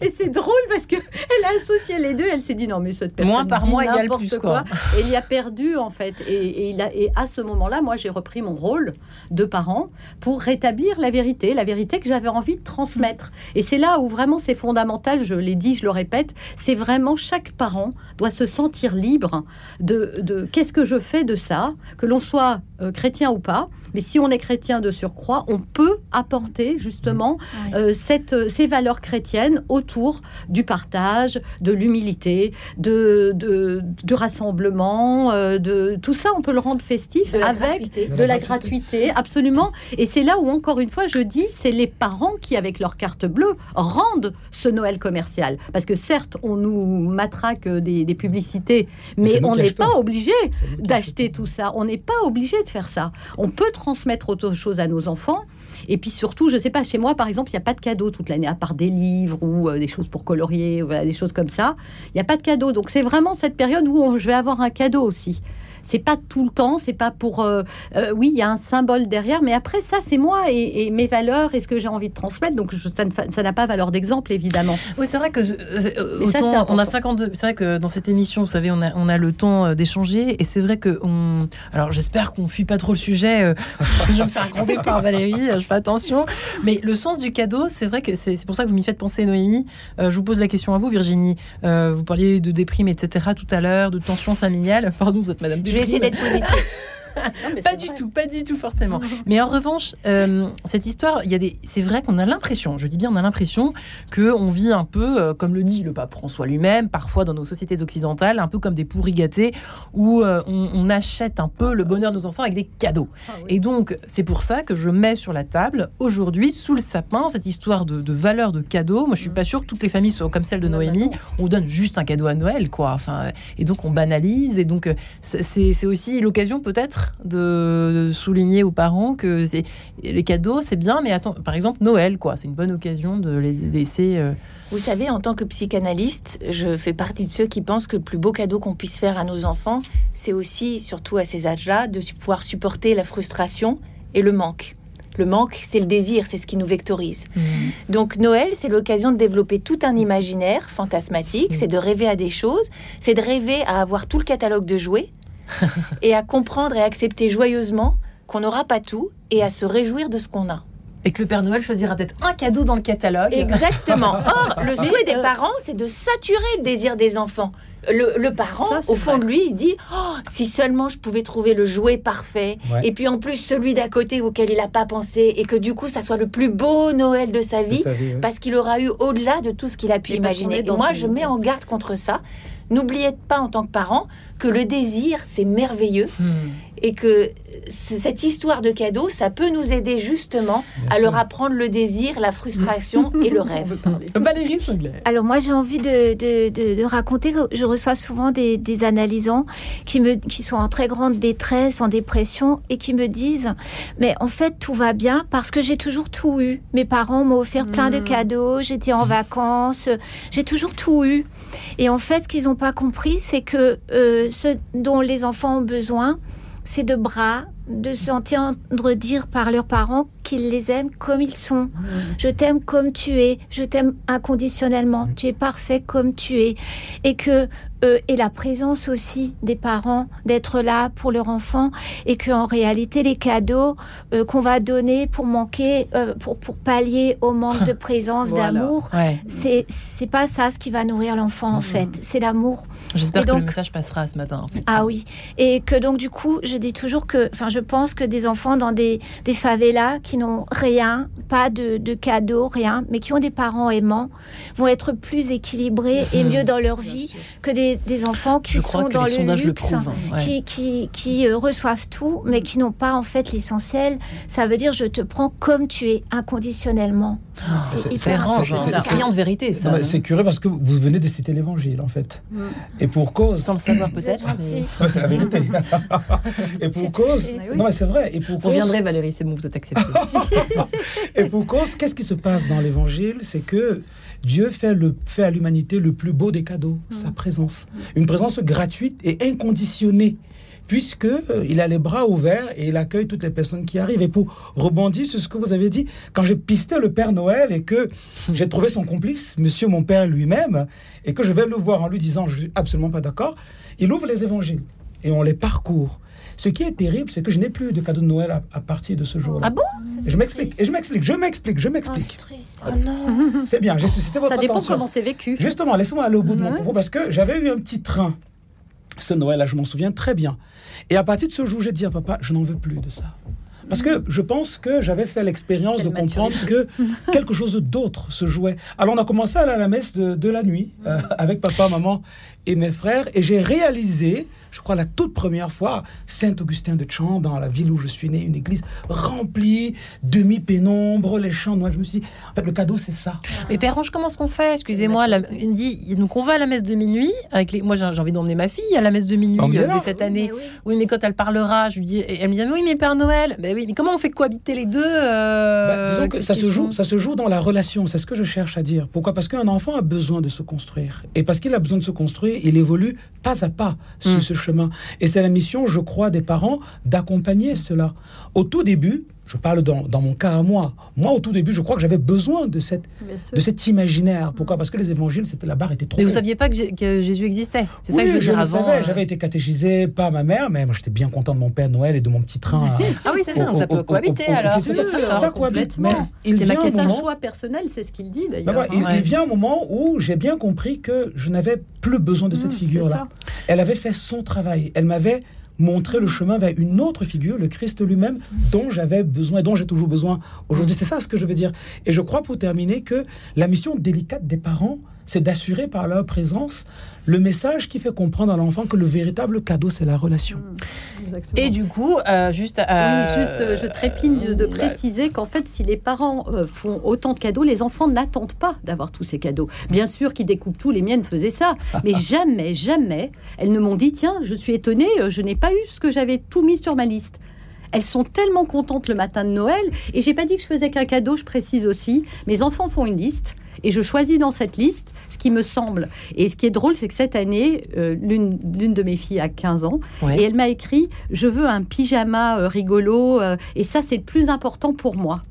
et c'est drôle parce que elle a associé les deux. Elle s'est dit non mais cette personne moins par mois égale plus quoi. Et il y a perdu en fait. Et, et, il a, et à ce moment-là, moi j'ai repris mon rôle de parent pour rétablir la vérité, la vérité que j'avais envie de transmettre. Et c'est là où vraiment c'est fondamental, je l'ai dit, je le répète, c'est vraiment chaque parent doit se sentir libre de, de qu'est-ce que je fais de ça, que l'on soit euh, chrétien ou pas. Mais si on est chrétien de surcroît, on peut apporter justement euh, cette, euh, ces valeurs chrétiennes autour du partage, de l'humilité, de, de, du rassemblement, de tout ça, on peut le rendre festif avec de la, gratuité, absolument. Et c'est là où, encore une fois, je dis, c'est les parents qui, avec leur carte bleue, rendent ce Noël commercial. Parce que certes, on nous matraque des, des publicités, mais, on n'est pas obligé d'acheter tout ça. On n'est pas obligé de faire ça. On peut transmettre autre chose à nos enfants. Et puis surtout, je sais pas, chez moi, par exemple, il n'y a pas de cadeaux toute l'année, à part des livres ou euh, des choses pour colorier, ou, des choses comme ça. Il n'y a pas de cadeaux. Donc c'est vraiment cette période où je vais avoir un cadeau aussi c'est pas tout le temps, c'est pas pour. Euh, euh, oui, il y a un symbole derrière, mais après, ça, c'est moi et, mes valeurs et ce que j'ai envie de transmettre. Donc, ça n'a pas valeur d'exemple, évidemment. Oui, c'est vrai que. Euh, autant, on a 52. C'est vrai que dans cette émission, vous savez, on a, on a le temps d'échanger et c'est vrai que. On, alors, j'espère qu'on fuit pas trop le sujet. je vais me faire gronder par Valérie, je fais attention. Mais le sens du cadeau, c'est vrai que c'est pour ça que vous m'y faites penser, Noémie. je vous pose la question à vous, Virginie. vous parliez de déprime, etc. tout à l'heure, de tension familiale. Pardon, vous êtes Madame je vais essayer d'être positive. pas du tout, pas du tout forcément. Mais en revanche, euh, cette histoire, il y a des, c'est vrai qu'on a l'impression, je dis bien, on a l'impression que on vit un peu, euh, comme le dit le pape François lui-même, parfois dans nos sociétés occidentales, un peu comme des pourris gâtés, où euh, on, achète un peu le bonheur de nos enfants avec des cadeaux. Ah Et donc, c'est pour ça que je mets sur la table aujourd'hui, sous le sapin, cette histoire de, valeur de cadeaux. Moi, je suis pas sûre que toutes les familles soient comme celle de Noémie. On donne juste un cadeau à Noël, quoi. Enfin, et donc on banalise. Et donc, c'est aussi l'occasion peut-être de souligner aux parents que les cadeaux, c'est bien, mais attends, par exemple, Noël, quoi, c'est une bonne occasion de les laisser. Euh, Vous savez, en tant que psychanalyste, je fais partie de ceux qui pensent que le plus beau cadeau qu'on puisse faire à nos enfants, c'est aussi, surtout à ces âges-là, de pouvoir supporter la frustration et le manque. Le manque, c'est le désir, c'est ce qui nous vectorise. Mmh. Donc Noël, c'est l'occasion de développer tout un imaginaire fantasmatique, mmh. c'est de rêver à des choses, c'est de rêver à avoir tout le catalogue de jouets, et à comprendre et accepter joyeusement qu'on n'aura pas tout et à se réjouir de ce qu'on a. Et que le Père Noël choisira peut-être un cadeau dans le catalogue. Exactement. Or, le souhait des euh, parents, c'est de saturer le désir des enfants. Le, parent, au fond de lui, il dit oh, si seulement je pouvais trouver le jouet parfait, et puis en plus celui d'à côté auquel il n'a pas pensé, et que du coup ça soit le plus beau Noël de sa vie, parce qu'il aura eu au-delà de tout ce qu'il a pu imaginer. moi, je mets en garde contre ça. N'oubliez pas en tant que parent que le désir, c'est merveilleux hmm. et que cette histoire de cadeau, ça peut nous aider justement à leur apprendre le désir, la frustration et le rêve. Valérie Alors moi, j'ai envie de, de, raconter que je reçois souvent des, analysants qui, me, qui sont en très grande détresse, en dépression et qui me disent, mais en fait, tout va bien parce que j'ai toujours tout eu. Mes parents m'ont offert plein de hmm. cadeaux, j'étais en vacances, j'ai toujours tout eu. Et en fait, ce qu'ils n'ont pas compris, c'est que euh, ce dont les enfants ont besoin, c'est de bras, de s'entendre dire par leurs parents qu'ils les aiment comme ils sont. Je t'aime comme tu es, je t'aime inconditionnellement, tu es parfait comme tu es. Et que euh, et la présence aussi des parents, d'être là pour leur enfant, et qu'en réalité, les cadeaux euh, qu'on va donner pour manquer, euh, pour, pour pallier au manque de présence, d'amour, c'est c'est pas ça ce qui va nourrir l'enfant en fait, c'est l'amour. J'espère que le message passera ce matin. En fait. Ah oui, et que donc du coup, je dis toujours que, enfin, je pense que des enfants dans des, des favelas qui n'ont rien, pas de, de cadeaux, rien, mais qui ont des parents aimants, vont être plus équilibrés et mieux dans leur vie que des des, enfants qui sont dans le luxe, hein, qui, qui, qui euh, reçoivent tout, mais qui n'ont pas en fait l'essentiel. Ça veut dire je te prends comme tu es, inconditionnellement. Ah, c'est hyper C'est criant de vérité, ça. C'est curieux parce que vous venez de citer l'évangile, en fait. Mm. Et pour cause. Sans le savoir, peut-être. c'est la vérité. et pour cause. Non, mais c'est vrai. Et pour cause... viendrait, Valérie, c'est bon, vous êtes acceptée. et pour cause, qu'est-ce qui se passe dans l'évangile? C'est que Dieu fait, le, fait à l'humanité le plus beau des cadeaux, mm. sa présence. Une présence gratuite et inconditionnée puisque euh, il a les bras ouverts et il accueille toutes les personnes qui arrivent. Et pour rebondir sur ce que vous avez dit, quand j'ai pisté le Père Noël et que mm. j'ai trouvé son complice, Monsieur mon Père lui-même, et que je vais le voir en lui disant je suis absolument pas d'accord, il ouvre les évangiles et on les parcourt. Ce qui est terrible, c'est que je n'ai plus de cadeau de Noël à, partir de ce jour-là. Ah bon Je m'explique, et je m'explique, je m'explique, je m'explique. Oh, non. C'est bien, j'ai suscité votre attention. Ça dépend comment c'est vécu. Justement, laissez-moi aller au bout de mon propos, parce que j'avais eu un petit train. Ce Noël-là, je m'en souviens très bien. Et à partir de ce jour, j'ai dit à papa, je n'en veux plus de ça. Parce que je pense que j'avais fait l'expérience de comprendre que quelque chose d'autre se jouait. Alors on a commencé à aller à la messe de, la nuit euh, avec papa, maman et mes frères, et j'ai réalisé je crois, la toute première fois, Saint-Augustin de Champ, dans la ville où je suis né, une église remplie, demi-pénombre, les chants Moi, je me suis dit, en fait, le cadeau, c'est ça. Mais Père Ange, comment est-ce qu'on fait? Excusez-moi, il dit, donc on va à la messe de minuit. Avec les... Moi, j'ai envie d'emmener ma fille à la messe de minuit euh, dès cette année. Oui, mais, quand elle parlera, je lui dis, elle me dit, oui, mais Père Noël, ben oui, mais comment on fait cohabiter les deux euh, bah, Disons que ça se, joue, ça se joue dans la relation, c'est ce que je cherche à dire. Pourquoi? Parce qu'un enfant a besoin de se construire. Et parce qu'il a besoin de se construire, il évolue pas à pas sur hmm. ce chemin. Et c'est la mission, je crois, des parents d'accompagner cela. Au tout début, je parle dans, dans, mon cas à moi. Moi, au tout début, je crois que j'avais besoin de, cette, de cet imaginaire. Pourquoi? Parce que les évangiles, c'était la barre était trop. Mais vous saviez pas que, Jésus existait C'est ça que je veux dire avant. Euh. J'avais été catéchisé par ma mère, mais moi, j'étais bien content de mon Père Noël et de mon petit train. ah oui, c'est ça. donc ça peut cohabiter alors. Ça cohabite. Mais il vient un moment. choix personnel, c'est ce qu'il dit d'ailleurs. il, vient un moment où j'ai bien compris que je n'avais plus besoin de cette mmh, figure-là. Elle avait fait son travail. Elle m'avait montrer le chemin vers une autre figure, le Christ lui-même, dont j'avais besoin et dont j'ai toujours besoin aujourd'hui. C'est ça ce que je veux dire. Et je crois, pour terminer, que la mission délicate des parents, c'est d'assurer par leur présence le message qui fait comprendre à l'enfant que le véritable cadeau, c'est la relation. Mmh, et du coup, euh, juste, euh, juste, euh, je trépigne de, préciser qu'en fait, si les parents font autant de cadeaux, les enfants n'attendent pas d'avoir tous ces cadeaux. Bien sûr qu'ils découpent tout, les miennes faisaient ça, mais jamais, jamais, elles ne m'ont dit tiens, je suis étonnée, je n'ai pas eu ce que j'avais tout mis sur ma liste. Elles sont tellement contentes le matin de Noël. Et j'ai pas dit que je faisais qu'un cadeau, je précise aussi. Mes enfants font une liste et je choisis dans cette liste ce qui me semble. Et ce qui est drôle, c'est que cette année, euh, l'une de mes filles a 15 ans et elle m'a écrit Je veux un pyjama euh, rigolo euh, et ça, c'est le plus important pour moi.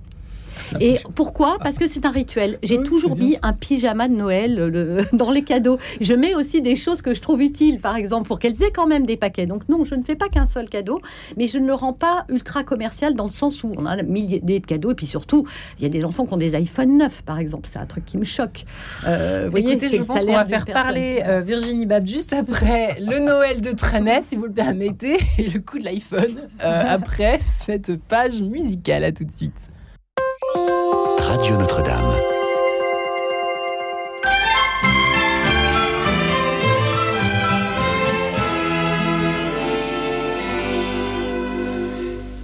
Et pourquoi? Parce que c'est un rituel. J'ai toujours mis un pyjama de Noël dans les cadeaux. Je mets aussi des choses que je trouve utiles, par exemple, pour qu'elles aient quand même des paquets. Donc non, je ne fais pas qu'un seul cadeau, mais je ne le rends pas ultra commercial dans le sens où on a milliers de cadeaux. Et puis surtout, il y a des enfants qui ont des iPhone 9, par exemple. C'est un truc qui me choque. Euh, voyez, Écoutez, je pense qu'on va faire parler euh, Virginie Bab juste après le Noël de Trenet, si vous le permettez, et le coup de l'iPhone euh, après cette page musicale. À tout de suite. Radio Notre-Dame.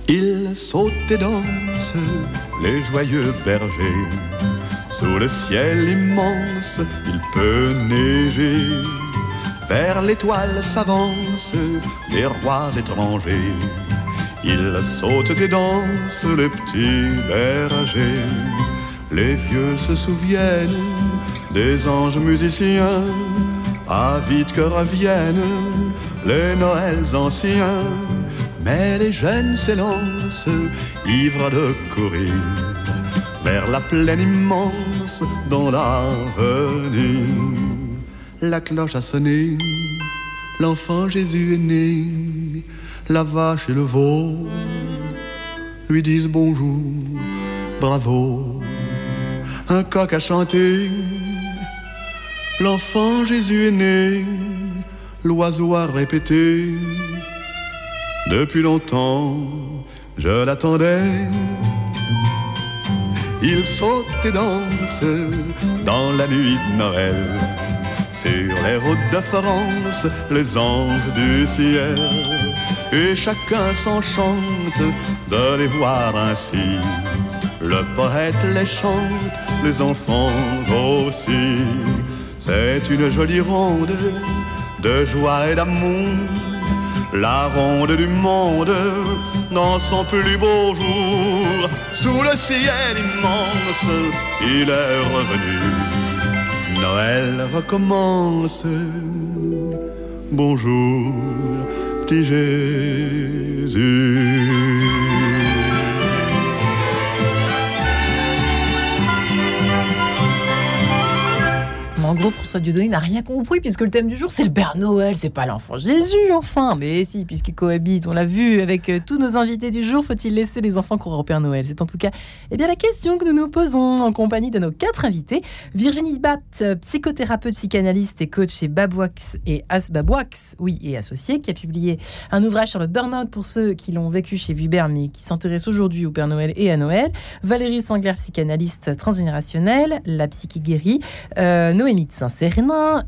Ils sautent et dansent, les joyeux bergers. Sous le ciel immense, il peut neiger. Vers l'étoile s'avancent les rois étrangers ils sautent et dansent les petits bergers. Les vieux se souviennent des anges musiciens. À vite que reviennent les Noëls anciens. Mais les jeunes s'élancent, ivres de courir, vers la plaine immense dans l'avenir. La cloche a sonné l'enfant Jésus est né, la vache et le veau lui disent bonjour, bravo. Un coq a chanté, l'enfant Jésus est né, l'oiseau a répété. Depuis longtemps, je l'attendais. Il saute et danse dans la nuit de Noël. Sur les routes de France, les anges du ciel. Et chacun s'enchante de les voir ainsi. Le poète les chante, les enfants aussi. C'est une jolie ronde de joie et d'amour la ronde du monde dans son plus beau jour, sous le ciel immense, il est revenu. Noël recommence. Bonjour, petit Jésus. En gros, François Dieudonné n'a rien compris puisque le thème du jour, c'est le Père Noël, c'est pas l'enfant Jésus, enfin. Mais si, puisqu'il cohabite, on l'a vu avec euh, tous nos invités du jour, faut-il laisser les enfants croire au Père Noël? C'est en tout cas eh bien, la question que nous nous posons en compagnie de nos quatre invités. Virginie Bapt, psychothérapeute, psychanalyste et coach chez Babwax et As Babwax, oui, et associé, qui a publié un ouvrage sur le burn-out pour ceux qui l'ont vécu chez Vuber, mais qui s'intéresse aujourd'hui au Père Noël et à Noël. Valérie Sangler, psychanalyste transgénérationnelle, la guérie. Euh, Noémie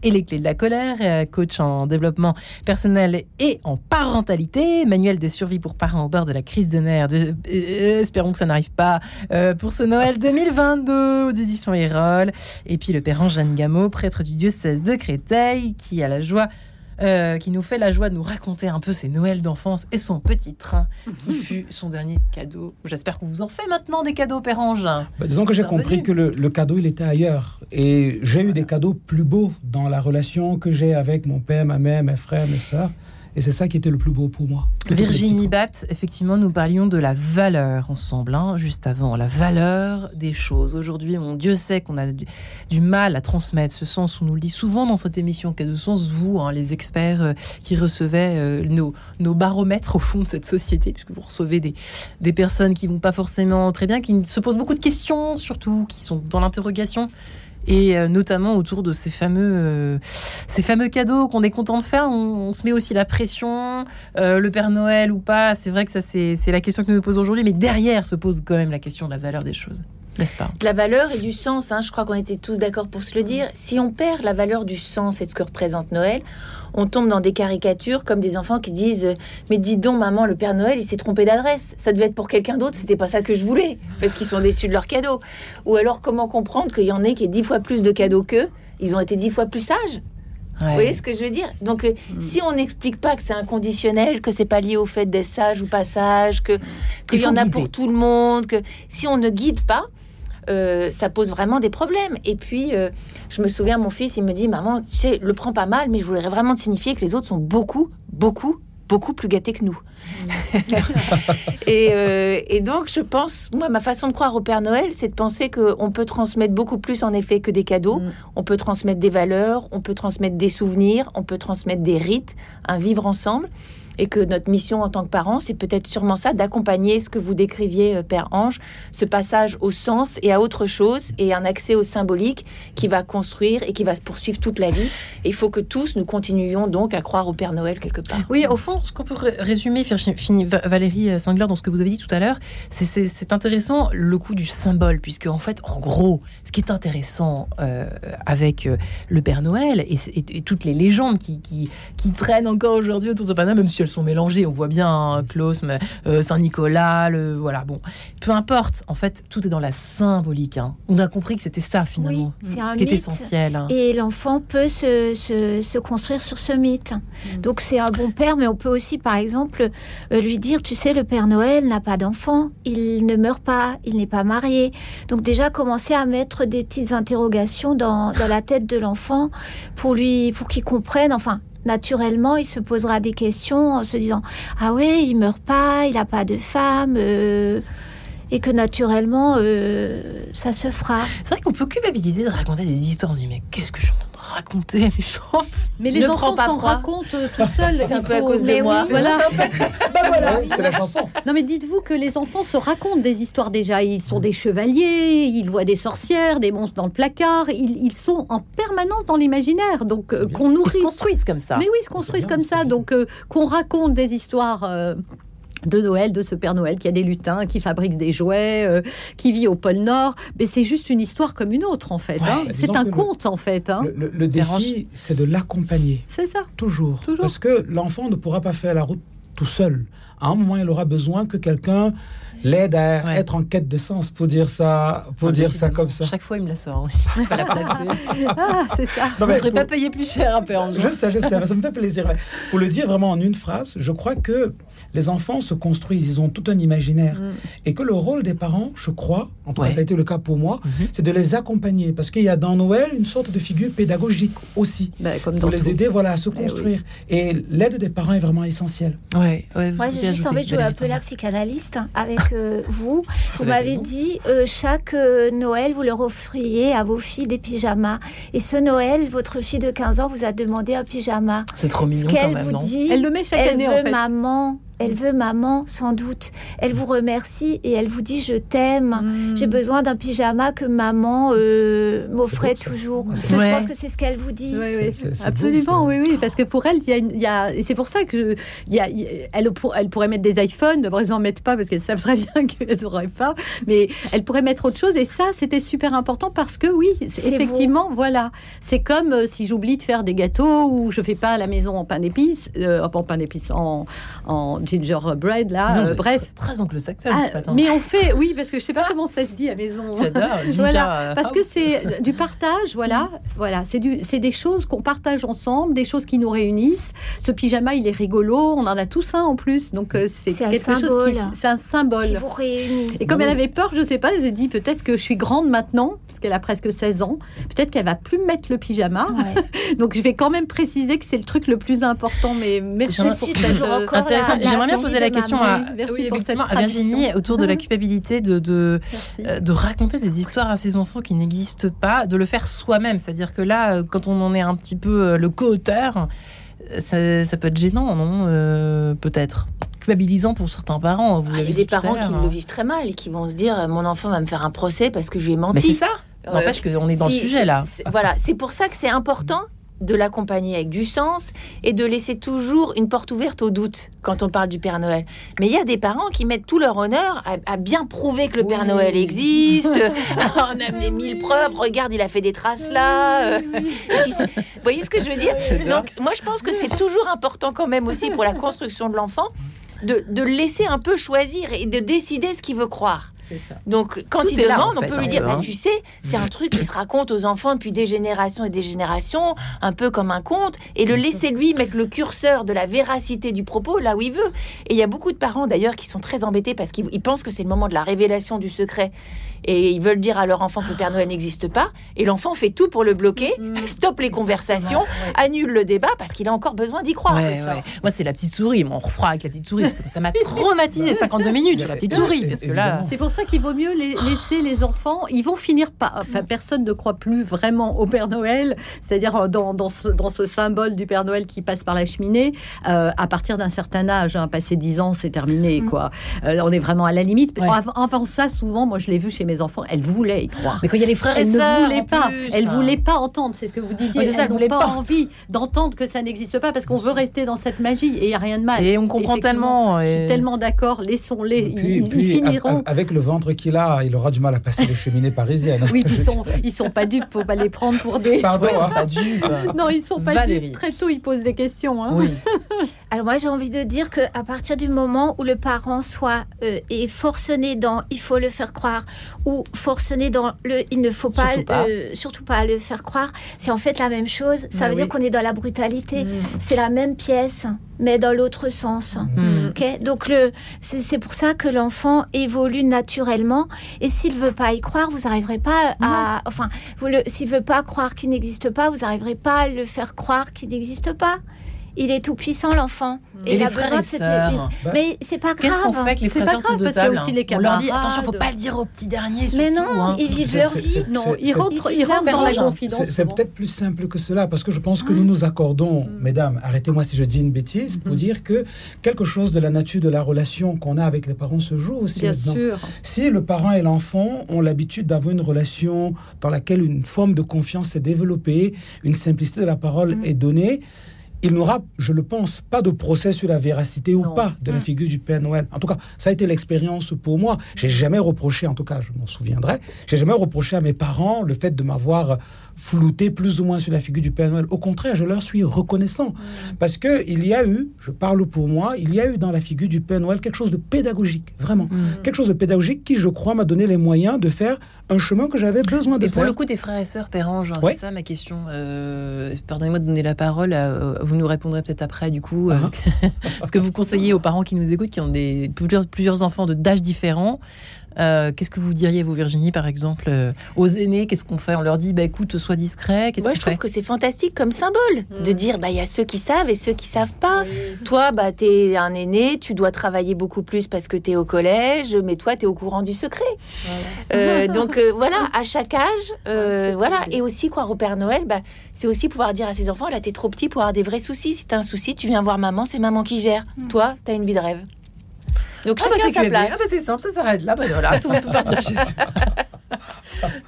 Et les clés de la colère, euh, coach en développement personnel et en parentalité, manuel de survie pour parents au bord de la crise de nerfs. De, euh, espérons que ça n'arrive pas euh, pour ce Noël 2022 aux éditions Erol. Et puis le père Jeanne Gameau, prêtre du diocèse de Créteil, qui a la joie euh, qui nous fait la joie de nous raconter un peu ses Noëls d'enfance et son petit train qui fut son dernier cadeau. J'espère qu'on vous en fait maintenant des cadeaux, Père Ange. Bah, disons que j'ai compris que le, le, cadeau, il était ailleurs. Et j'ai eu des cadeaux plus beaux dans la relation que j'ai avec mon père, ma mère, mes frères, mes soeurs. Et c'est ça qui était le plus beau pour moi. Virginie Bapt, effectivement, nous parlions de la valeur ensemble, hein, juste avant, la valeur des choses. Aujourd'hui, mon Dieu sait qu'on a du, du, mal à transmettre ce sens. On nous le dit souvent dans cette émission, qu'a de sens vous, hein, les experts euh, qui recevaient euh, nos, nos, baromètres au fond de cette société, puisque vous recevez des, des personnes qui vont pas forcément très bien, qui se posent beaucoup de questions, surtout, qui sont dans l'interrogation et euh, notamment autour de ces fameux, euh, ces fameux cadeaux qu'on est content de faire. On, se met aussi la pression, euh, le Père Noël ou pas. C'est vrai que ça, c'est la question que nous nous posons aujourd'hui, mais derrière se pose quand même la question de la valeur des choses. N'est-ce pas? De la valeur et du sens, hein, je crois qu'on était tous d'accord pour se le dire. Si on perd la valeur du sens et de ce que représente Noël, on tombe dans des caricatures comme des enfants qui disent Mais dis donc, maman, le Père Noël, il s'est trompé d'adresse. Ça devait être pour quelqu'un d'autre, c'était pas ça que je voulais. Parce qu'ils sont déçus de leurs cadeaux. Ou alors, comment comprendre qu'il y en ait qui aient dix fois plus de cadeaux qu'eux Ils ont été dix fois plus sages. Ouais. Vous voyez ce que je veux dire? Donc, euh, mmh. si on n'explique pas que c'est inconditionnel, que c'est pas lié au fait d'être sage ou pas sage, que qu'il y en a guider. pour tout le monde, que si on ne guide pas, euh, ça pose vraiment des problèmes. Et puis, euh, je me souviens, mon fils, il me dit, maman, tu sais, le prends pas mal, mais je voudrais vraiment te signifier que les autres sont beaucoup, beaucoup, beaucoup plus gâtés que nous. et, euh, et, donc, je pense, moi, ma façon de croire au Père Noël, c'est de penser qu'on peut transmettre beaucoup plus, en effet, que des cadeaux. Mm. On peut transmettre des valeurs, on peut transmettre des souvenirs, on peut transmettre des rites, un vivre ensemble et que notre mission en tant que parents, c'est peut-être sûrement ça, d'accompagner ce que vous décriviez, euh, Père Ange, ce passage au sens et à autre chose, et un accès au symbolique qui va construire et qui va se poursuivre toute la vie. Il faut que tous nous continuions donc à croire au Père Noël quelque part. Oui, au fond, ce qu'on peut résumer, Valérie Singler, dans ce que vous avez dit tout à l'heure, c'est intéressant le coup du symbole, puisque en fait, en gros, ce qui est intéressant euh, avec euh, le Père Noël et, toutes les légendes qui, traînent encore aujourd'hui autour de Père Noël, même si elles sont mélangées. On voit bien hein, Klaus, euh, Saint-Nicolas, le voilà. Bon, peu importe. En fait, tout est dans la symbolique. Hein. On a compris que c'était ça finalement, oui, qui est essentiel. Hein. Et l'enfant peut se, se, se, construire sur ce mythe. Mm. Donc c'est un bon père, mais on peut aussi, par exemple, euh, lui dire, tu sais, le Père Noël n'a pas d'enfant, il ne meurt pas, il n'est pas marié. Donc déjà commencer à mettre des petites interrogations dans, dans la tête de l'enfant pour lui, pour qu'il comprenne. Enfin, naturellement, il se posera des questions en se disant Ah ouais, il meurt pas, il n'a pas de femme. Euh... et que naturellement, euh, ça se fera. C'est vrai qu'on peut culpabiliser de raconter des histoires. On se dit, mais qu'est-ce que je suis en train de raconter Mais les enfants s'en racontent euh, tout seuls. C'est un peu à cause de moi. voilà. bah voilà, c'est la chanson. Non, mais dites-vous que les enfants se racontent des histoires déjà. Ils sont des chevaliers, ils voient des sorcières, des monstres dans le placard. Ils, ils sont en permanence dans l'imaginaire. Donc, euh, qu'on nourrisse. Ils se construisent comme ça. Mais oui, ils se construisent comme ça. Donc, euh, qu'on raconte des histoires. De Noël, de ce Père Noël qui a des lutins, qui fabrique des jouets, euh, qui vit au pôle Nord. Mais c'est juste une histoire comme une autre, en fait. Ouais, hein. bah, C'est un le- conte, en fait. hein. Le, le- le défi, c'est de l'accompagner. C'est ça. Toujours. Toujours. Parce que l'enfant ne pourra pas faire la route tout seul. À un moment, il aura besoin que quelqu'un l'aide à Ouais. être en quête de sens, pour dire ça, pour dire ça comme ça. Chaque fois, il me la sort. Il faut pas la placer. Ah, c'est ça. Non, On mais ne serait pour- pas payé plus cher un peu en Je sais, je sais, ça me fait plaisir. Pour le dire vraiment en une phrase, je crois que les enfants se construisent, ils ont tout un imaginaire. Et que le rôle des parents, je crois, en tout Ouais. cas ça a été le cas pour moi, Mhm. c'est de les accompagner. Parce qu'il y a dans Noël une sorte de figure pédagogique aussi, Bah, comme pour les tout. aider voilà, à se Eh oui. construire. Et l'aide des parents est vraiment essentielle. Ouais, ouais, Moi, j'ai juste envie de jouer un peu la psychanalyste hein, avec euh, vous. Vous avez m'avez dit, euh, chaque euh, Noël, vous leur offriez à vos filles des pyjamas. Et ce Noël, votre fille de 15 ans vous a demandé un pyjama. C'est trop mignon quand qu'elle même, vous non dit, Elle le met chaque elle année, veut en fait. maman. Elle veut maman, sans doute. Elle vous remercie et elle vous dit je t'aime. Mm. J'ai besoin d'un pyjama que maman euh, m'offrait toujours. Je pense que c'est ce qu'elle vous dit. Oui, Absolument, oui, oui, parce que pour elle, il y a, une- il y a- et c'est pour ça que je- y a, il y a- elle, pour- elle pourrait mettre des iPhones. D'abord, ils n'en mettent pas parce qu'elles savent très bien qu'elles n'auraient pas, mais elle pourrait mettre autre chose. Et ça, c'était super important parce que oui, effectivement, voilà, c'est comme euh, si j'oublie de faire des gâteaux ou je fais pas à la maison en pain d'épices, euh, en pain d'épices, en, en gingerbread là. Non, euh, bref. Très très anglo-saxonne Ah, ce matin. mais on fait, oui, parce que je sais pas comment ça se dit à maison. J'adore. Ginger, Voilà, euh, parce que c'est du partage, voilà, voilà, c'est du, c'est des choses qu'on partage ensemble, des choses qui nous réunissent. Ce pyjama, il est rigolo, on en a tous un en plus, donc euh, c'est C'est un quelque chose symbole. qui, c'est un Qui symbole. vous réunit. Et comme Oui. elle avait peur, je sais pas, elle s'est dit peut-être que je suis grande maintenant, parce qu'elle a presque 16 ans, peut-être qu'elle va plus mettre le pyjama. Ouais. Donc je vais quand même préciser que c'est le truc le plus important. Mais merci pour Je suis cette, toujours euh, encore la J'aimerais bien poser la question à, oui, effectivement, Virginie autour de la culpabilité de, euh, de raconter des histoires à ses enfants qui n'existent pas, de le faire soi-même. C'est-à-dire que là, euh, quand on en est un petit peu euh, le co-auteur, ça, ça peut être gênant, non Euh, Peut-être? Culpabilisant pour certains parents. Vous Ah, Il y a des parents qui l'heure, le hein. vivent très mal et qui vont se dire mon enfant va me faire un procès parce que je lui ai Mais menti. c'est ça. Euh, N'empêche qu'on est dans si- le sujet là. Voilà, c'est pour ça que c'est important de l'accompagner avec du sens et de laisser toujours une porte ouverte au doute quand on parle du Père Noël. Mais il y a des parents qui mettent tout leur honneur à, à bien prouver que le Père. Noël existe, à en amener mille preuves. Regarde, il a fait des traces là. si Vous voyez ce que je veux dire. Donc, moi, je pense que c'est toujours important quand même aussi pour la construction de l'enfant de, de laisser un peu choisir et de décider ce qu'il veut croire. Ça. Donc, quand Tout il est là, demande, on fait, peut lui dire peu, bah, hein. Tu sais, c'est un truc qui se raconte aux enfants depuis des générations et des générations, un peu comme un conte, et le laisser lui mettre le curseur de la véracité du propos là où il veut. Et il y a beaucoup de parents d'ailleurs qui sont très embêtés parce qu'ils ils pensent que c'est le moment de la révélation du secret. Et ils veulent dire à leur enfant que le Père Noël n'existe pas. Et l'enfant fait tout pour le bloquer, stoppe les conversations, annule le débat parce qu'il a encore besoin d'y croire. Ouais, ouais. Moi, c'est la petite souris. Moi, on refera avec la petite souris parce que ça m'a traumatisé 52 minutes la petite souris. Parce que là, Évidemment. C'est pour ça qu'il vaut mieux les- laisser les enfants. Ils vont finir par. Enfin, personne ne croit plus vraiment au Père Noël, c'est-à-dire euh, dans, dans, ce, dans ce symbole du Père Noël qui passe par la cheminée. euh, à partir d'un certain âge, hein, passé 10 ans, c'est terminé, quoi. Euh, on est vraiment à la limite. Ouais. Avant, avant ça, souvent, moi, je l'ai vu chez mes enfants, elles voulaient y croire. mais quand il y a les frères et Elles ne sœurs, voulaient en pas, plus, elles hein. voulaient pas entendre, c'est ce que vous disiez. Ça, elles n'ont voulaient pas, pas. envie d'entendre que ça n'existe pas parce qu'on veut rester dans cette magie et il y a rien de mal. Et on comprend tellement. Je suis et- tellement d'accord, laissons-les, Et ils, puis, ils puis, finiront. avec le ventre qu'il a, il aura du mal à passer les cheminées parisiennes. Oui, ils sont, ils sont pas dupes, faut pas les prendre pour des. Pardon. Ouais, ils sont hein. pas dupes. Non, ils sont pas Valérie. dupes. Très tôt, ils posent des questions. Hein. Oui. Alors moi j'ai envie de dire que à partir du moment où le parent soit euh, est forcené dans il faut le faire croire ou forcené dans le il ne faut pas Surtout pas. euh, surtout pas le faire croire, c'est en fait la même chose. Ça Bah veut dire qu'on est dans la brutalité. Mm. C'est la même pièce mais dans l'autre sens. Mm. Ok, donc le, c'est c'est pour ça que l'enfant évolue naturellement. Et s'il veut pas y croire, vous n'arriverez pas à, enfin, vous le, s'il veut pas croire qu'il n'existe pas, vous n'arriverez pas à le faire croire qu'il n'existe pas. Il est tout puissant l'enfant. Et, il a besoin de cette... Bah, mais c'est pas grave. Qu'est-ce qu'on fait avec les frères de parce table aussi les On leur dit attention, faut pas le dire au petit dernier. Mais non, hein. ils vivent leur vie. Non, ils rentrent, ils rentrent dans la confidence. C'est peut-être plus simple que cela parce que je pense que nous nous accordons, mm. mesdames, arrêtez-moi si je dis une bêtise, pour mm-hmm. dire que quelque chose de la nature de la relation qu'on a avec les parents se joue aussi. Bien sûr. Si le parent et l'enfant ont l'habitude d'avoir une relation dans laquelle une forme de confiance s'est développée, une simplicité de la parole mm. est donnée il n'aura, je le pense, pas de procès sur la véracité ou pas de la mm. figure du Père Noël. En tout cas, ça a été l'expérience pour moi. J'ai jamais reproché, en tout cas, je m'en souviendrai, j'ai jamais reproché à mes parents le fait de m'avoir flouté plus ou moins sur la figure du Père Noël. Au contraire, je leur suis reconnaissant mm. parce que il y a eu, je parle pour moi, il y a eu dans la figure du Père Noël quelque chose de pédagogique, vraiment, mm. quelque chose de pédagogique qui, je crois, m'a donné les moyens de faire un chemin que j'avais besoin de et faire. Pour le coup, des frères et sœurs, Père Ange, hein, c'est ça ma question. Euh, pardonnez-moi de donner la parole. vous nous répondrez peut-être après, du coup, euh, ah. ce que vous conseillez aux parents qui nous écoutent, qui ont des plusieurs, plusieurs enfants de d'âge différents. Euh, qu'est-ce que vous diriez, vous, Virginie, par exemple, euh, aux aînés? Qu'est-ce qu'on fait? On leur dit, bah, écoute, sois discret. Moi, je trouve que c'est fantastique comme symbole de mm. dire, bah, il y a ceux qui savent et ceux qui savent pas. Toi, bah, tu es un aîné, tu dois travailler beaucoup plus parce que tu es au collège, mais toi, tu es au courant du secret. Euh, donc, voilà, à chaque âge, voilà. Et aussi, croire au Père Noël, bah, c'est aussi pouvoir dire à ses enfants, là, tu es trop petit pour avoir des vrais soucis. Si tu as un souci, tu viens voir maman, c'est maman qui gère. Mm. Toi, tu as une vie de rêve. Donc ah bah chacun sa place. Ah bah c'est simple, ça s'arrête là. Bah voilà, tout le monde peut partir chez ça.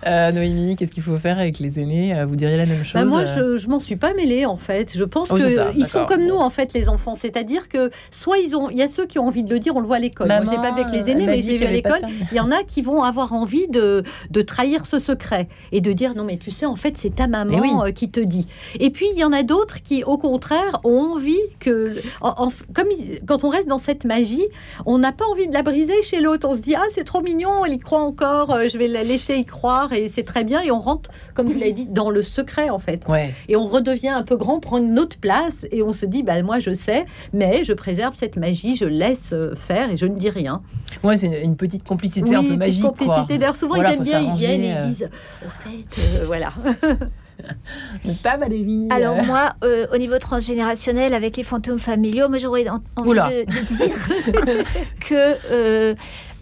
Euh, Noémie, qu'est-ce qu'il faut faire avec les aînés? Euh, Vous diriez la même bah, chose Moi, euh? je, je m'en suis pas mêlée en fait. Je pense oh, qu'ils sont comme nous en fait, les enfants. C'est-à-dire que soit ils ont, il y a ceux qui ont envie de le dire, on le voit à l'école. Moi, j'ai pas avec les aînés, mais j'ai vu à l'école. Il y en a qui vont avoir envie de, de trahir ce secret et de dire non mais tu sais en fait c'est ta maman eh qui te dit. Et puis il y en a d'autres qui au contraire ont envie que, comme quand on reste dans cette magie, on n'a pas envie de la briser chez l'autre. On se dit ah c'est trop mignon, elle y croit encore, je vais la laisser y croire et c'est très bien. Et on rentre, comme vous l'avez dit, dans le secret en fait. Et on redevient un peu grand, prend une autre place et on se dit, bah, moi je sais, mais je préserve cette magie, je laisse euh, faire et je ne dis rien. Ouais, c'est une petite complicité un peu magique. complicité. D'ailleurs, souvent ils aiment bien, ils viennent et ils euh. disent, au fait, euh, voilà. N'est-ce pas, Valérie? Alors, moi, au niveau transgénérationnel, avec les fantômes familiaux, moi, j'aurais envie de, de, dire que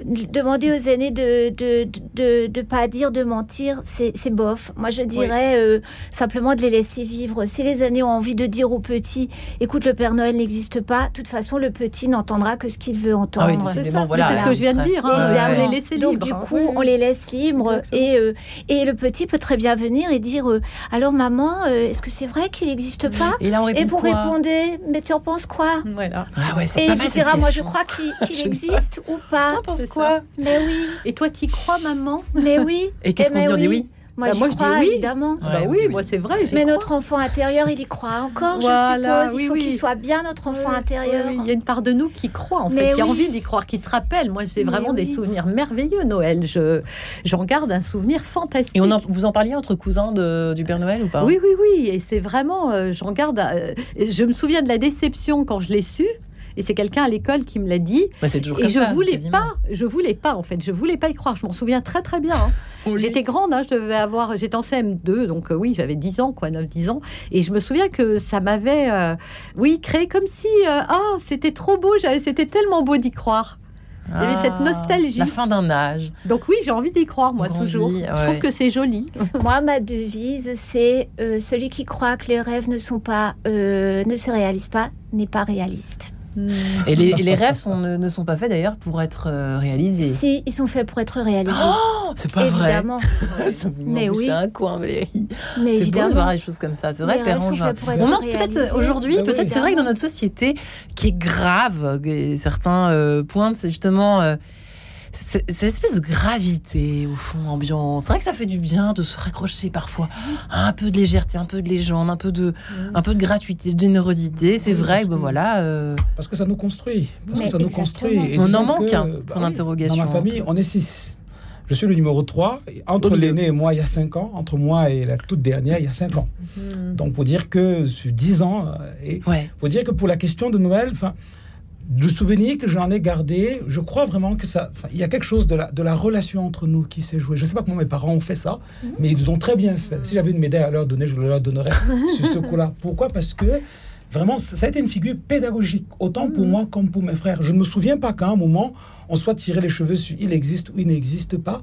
demander aux aînés de de, de, de pas dire, de mentir, c'est bof. Moi, je dirais euh, simplement de les laisser vivre. Si les aînés ont envie de dire aux petits, écoute, le Père Noël n'existe pas, de toute façon, le petit n'entendra que ce qu'il veut entendre. Ah c'est ça. Voilà. ce que je viens de dire. Hein. on les laisse libres. Donc, du coup, on les laisse libres. Et, euh, et le petit peut très bien venir et dire euh, Alors, maman, est-ce que c'est vrai qu'il n'existe pas Et là, on Et vous répondez Mais tu en penses quoi? Voilà. Ah et il vous dira Moi, je crois qu'il existe ou pas quoi Mais oui. Et toi, tu crois, maman? Mais oui. Et qu'est-ce qu'on dit oui moi, bah, je, crois, dis oui. évidemment. bah oui, moi c'est vrai. Mais notre enfant intérieur, il y croit encore, je suppose. il faut qu'il soit bien notre enfant intérieur. il y a une part de nous qui croit, en fait, qui a envie d'y croire, qui se rappelle. Moi, j'ai vraiment des souvenirs merveilleux, Noël. Je, j'en garde un souvenir fantastique. Et on vous en parliez entre cousins de, du Père Noël ou pas? Oui, oui, oui. Et c'est vraiment, euh, j'en garde. Euh, je me souviens de la déception quand je l'ai su. Et c'est quelqu'un à l'école qui me l'a dit. Bah, et je voulais pas, je voulais pas en fait, je voulais pas y croire. Je m'en souviens très très bien. Hein. J'étais grande, hein, je devais avoir, j'étais en CM2, donc euh, oui, j'avais 10 ans, quoi, 9-10 ans. Et je me souviens que ça m'avait, euh, oui, créé comme si, euh, ah, c'était trop beau, c'était tellement beau d'y croire. Il y avait cette ah, nostalgie. La fin d'un âge. Donc oui, j'ai envie d'y croire, moi, toujours. Je trouve que c'est joli. moi, ma devise, c'est celui qui croit que les rêves ne sont pas, ne se réalisent pas, n'est pas réaliste. Et les, rêves sont, ne, sont pas faits d'ailleurs pour être euh, réalisés. Si, ils sont faits pour être réalisés. Oh, c'est pas évidemment. vrai. mais oui. C'est un coin, Valérie. C'est beau de voir des choses comme ça. C'est vrai, Père On manque peut-être aujourd'hui, bah peut-être c'est vrai que dans notre société qui est grave, certains euh, pointent, c'est justement. Euh, cette espèce de gravité au fond ambiant. C'est vrai que ça fait du bien de se raccrocher parfois à un peu de légèreté, un peu de légende, un peu de, un peu de gratuité, de générosité. C'est vrai que ben voilà. Euh, Parce que ça nous construit. Parce que ça nous construit. on en manque un bah point d'interrogation. Dans ma famille, on est six. Je suis le numéro 3. Entre l'aîné et moi, il y a 5 ans. Entre moi et la toute dernière, il y a 5 ans. Mhm. Donc, pour dire que sur 10 ans, euh, et pour dire que pour la question de Noël, enfin, du souvenir que j'en ai gardé, je crois vraiment que ça. Il y a quelque chose de la, de la relation entre nous qui s'est joué. Je ne sais pas comment mes parents ont fait ça, mais ils ont très bien fait. Si j'avais une médaille à leur donner, je leur donnerais sur ce coup-là. Pourquoi? Parce que vraiment, ça a été une figure pédagogique, autant pour mm. moi comme pour mes frères. Je ne me souviens pas qu'à un moment, on soit tiré les cheveux sur il existe ou il n'existe pas,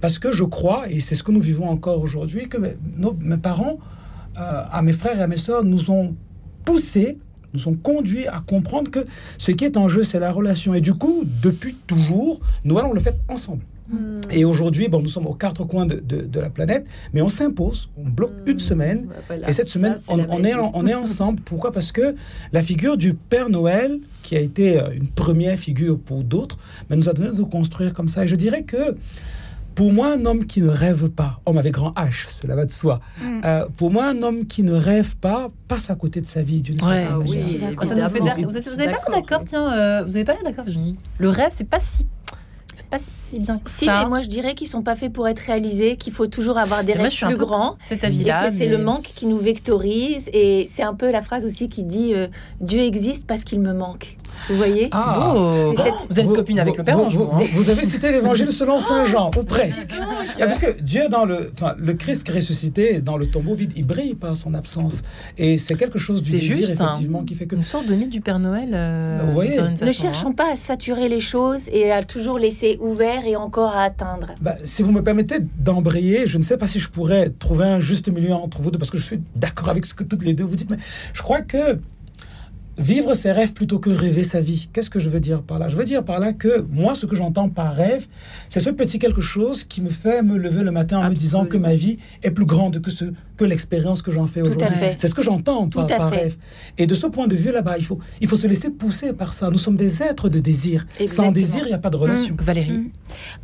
parce que je crois, et c'est ce que nous vivons encore aujourd'hui, que mes, mes parents, euh, à mes frères et à mes sœurs, nous ont poussés nous ont conduits à comprendre que ce qui est en jeu, c'est la relation. Et du coup, depuis toujours, nous allons le faire ensemble. Hmm. Et aujourd'hui, bon, nous sommes aux quatre coins de, de, la planète, mais on s'impose, on bloque hmm. une semaine, et cette semaine, on, est, on est ensemble. Pourquoi? Parce que la figure du Père Noël, qui a été euh, une première figure pour d'autres, mais nous a donné de construire comme ça. Et je dirais que pour moi, un homme qui ne rêve pas, homme avec grand H, cela va de soi. Hmm. Euh, pour moi, un homme qui ne rêve pas passe à côté de sa vie d'une certaine manière. Oui, ça nous fait vous, n'avez pas l'air d'accord, tiens, euh, vous n'avez pas l'air d'accord, Virginie. Le rêve, c'est pas si pas si bien si, ça. moi je dirais qu'ils sont pas faits pour être réalisés, qu'il faut toujours avoir des rêves plus grands. Cet avis-là. Et que c'est le manque qui nous vectorise. Et c'est un peu la phrase aussi qui dit euh, Dieu existe parce qu'il me manque. Vous voyez ah, Vous êtes copine avec le Père vous, hein. vous, avez cité l'évangile selon Saint Jean, ou presque. Parce que Dieu, dans le, le Christ ressuscité, dans le tombeau vide, il brille par son absence. Et c'est quelque chose du désir, juste, hein. effectivement, qui fait que... Une sorte de mythe du Père Noël. Euh, vous voyez Ne cherchons hein. pas à saturer les choses et à toujours laisser ouvert et encore à atteindre. Bah, si vous me permettez d'embrayer, je ne sais pas si je pourrais trouver un juste milieu entre vous deux, parce que je suis d'accord avec ce que toutes les deux vous dites, mais je crois que vivre ses rêves plutôt que rêver sa vie. Qu'est-ce que je veux dire par là? Je veux dire par là que moi, ce que j'entends par rêve, c'est ce petit quelque chose qui me fait me lever le matin en me disant que ma vie est plus grande que ce que l'expérience que j'en fais aujourd'hui. C'est ce que j'entends par, par rêve. Et de ce point de vue là-bas, il faut, il faut se laisser pousser par ça. Nous sommes des êtres de désir. Sans désir, il n'y a pas de relation. Mmh. Valérie mmh.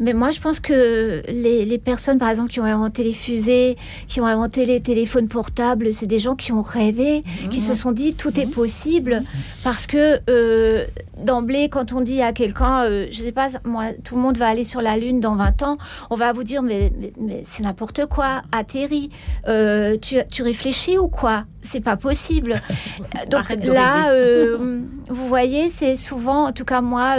Mais moi, je pense que les, les, personnes, par exemple, qui ont inventé les fusées, qui ont inventé les téléphones portables, c'est des gens qui ont rêvé, qui mmh. se sont dit tout est possible. Parce que euh, d'emblée, quand on dit à quelqu'un, euh, je sais pas, moi, tout le monde va aller sur la Lune dans 20 ans, on va vous dire, mais, mais, c'est n'importe quoi, atterri. Euh, tu, tu, réfléchis ou quoi? C'est pas possible. Donc là, vous voyez, c'est souvent, en tout cas moi,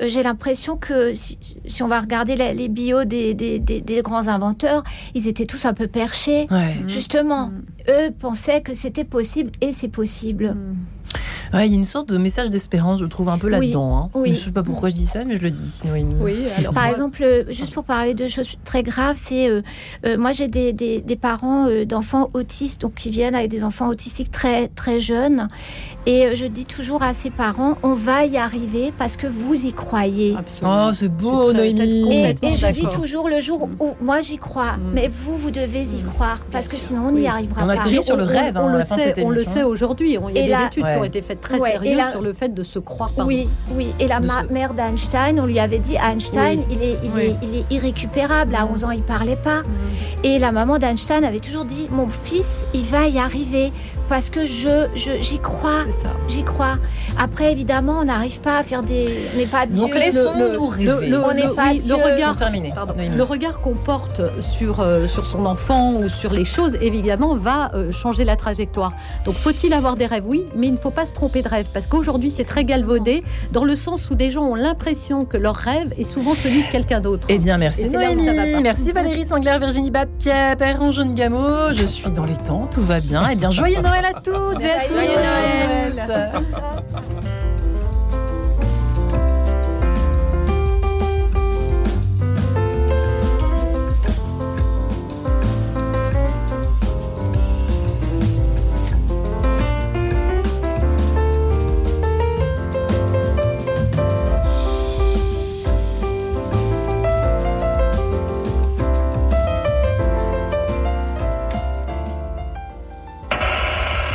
j'ai l'impression que si, on va regarder les bios des, des, des, grands inventeurs, ils étaient tous un peu perchés. Justement, mm. eux pensaient que c'était possible et c'est possible. Il y a une sorte de message d'espérance, je trouve, un peu là-dedans. Hein. Je ne sais pas pourquoi je dis ça, mais je le dis, Noémie. Oui, Par exemple, euh, juste pour parler de choses très graves, c'est euh, euh, moi j'ai des, des, parents d'enfants autistes, donc qui viennent avec des enfants autistiques très très jeunes, et je dis toujours à ces parents, on va y arriver parce que vous y croyez. Oh, c'est beau, Noémie. Et, je dis toujours le jour où moi j'y crois, mm. mais vous vous devez y mm. croire parce que sinon on n'y arrivera pas. On atterrit sur le rêve. On, hein, le, sait, on le sait aujourd'hui. Il y a des études qui ont été faites très sérieux sur le fait de se croire. Oui, oui. Et la mère d'Einstein, on lui avait dit Einstein, il, est, il, est, il, est, irrécupérable. À 11 ans, il parlait pas. Et la maman d'Einstein avait toujours dit Mon fils, il va y arriver parce que je, j'y crois. J'y crois. Après, évidemment, on n'arrive pas à faire des. On n'est pas Dieu. Donc laissons-nous rêver. Le, on n'est pas Dieu. Le regard, le regard qu'on porte sur, euh, sur son enfant ou sur les choses, évidemment, va euh, changer la trajectoire. Donc, faut-il avoir des rêves? Oui, mais il ne faut pas se tromper de rêve parce qu'aujourd'hui, c'est très galvaudé dans le sens où des gens ont l'impression que leur rêve est souvent celui de quelqu'un d'autre. Eh bien, merci Noémie. Merci Valérie Sangler, Virginie Bapia, Père Jeune Gameau. Je suis dans les temps, tout va bien. Eh bien, joyeux Noël à toutes et à tous. Joyeux Noël.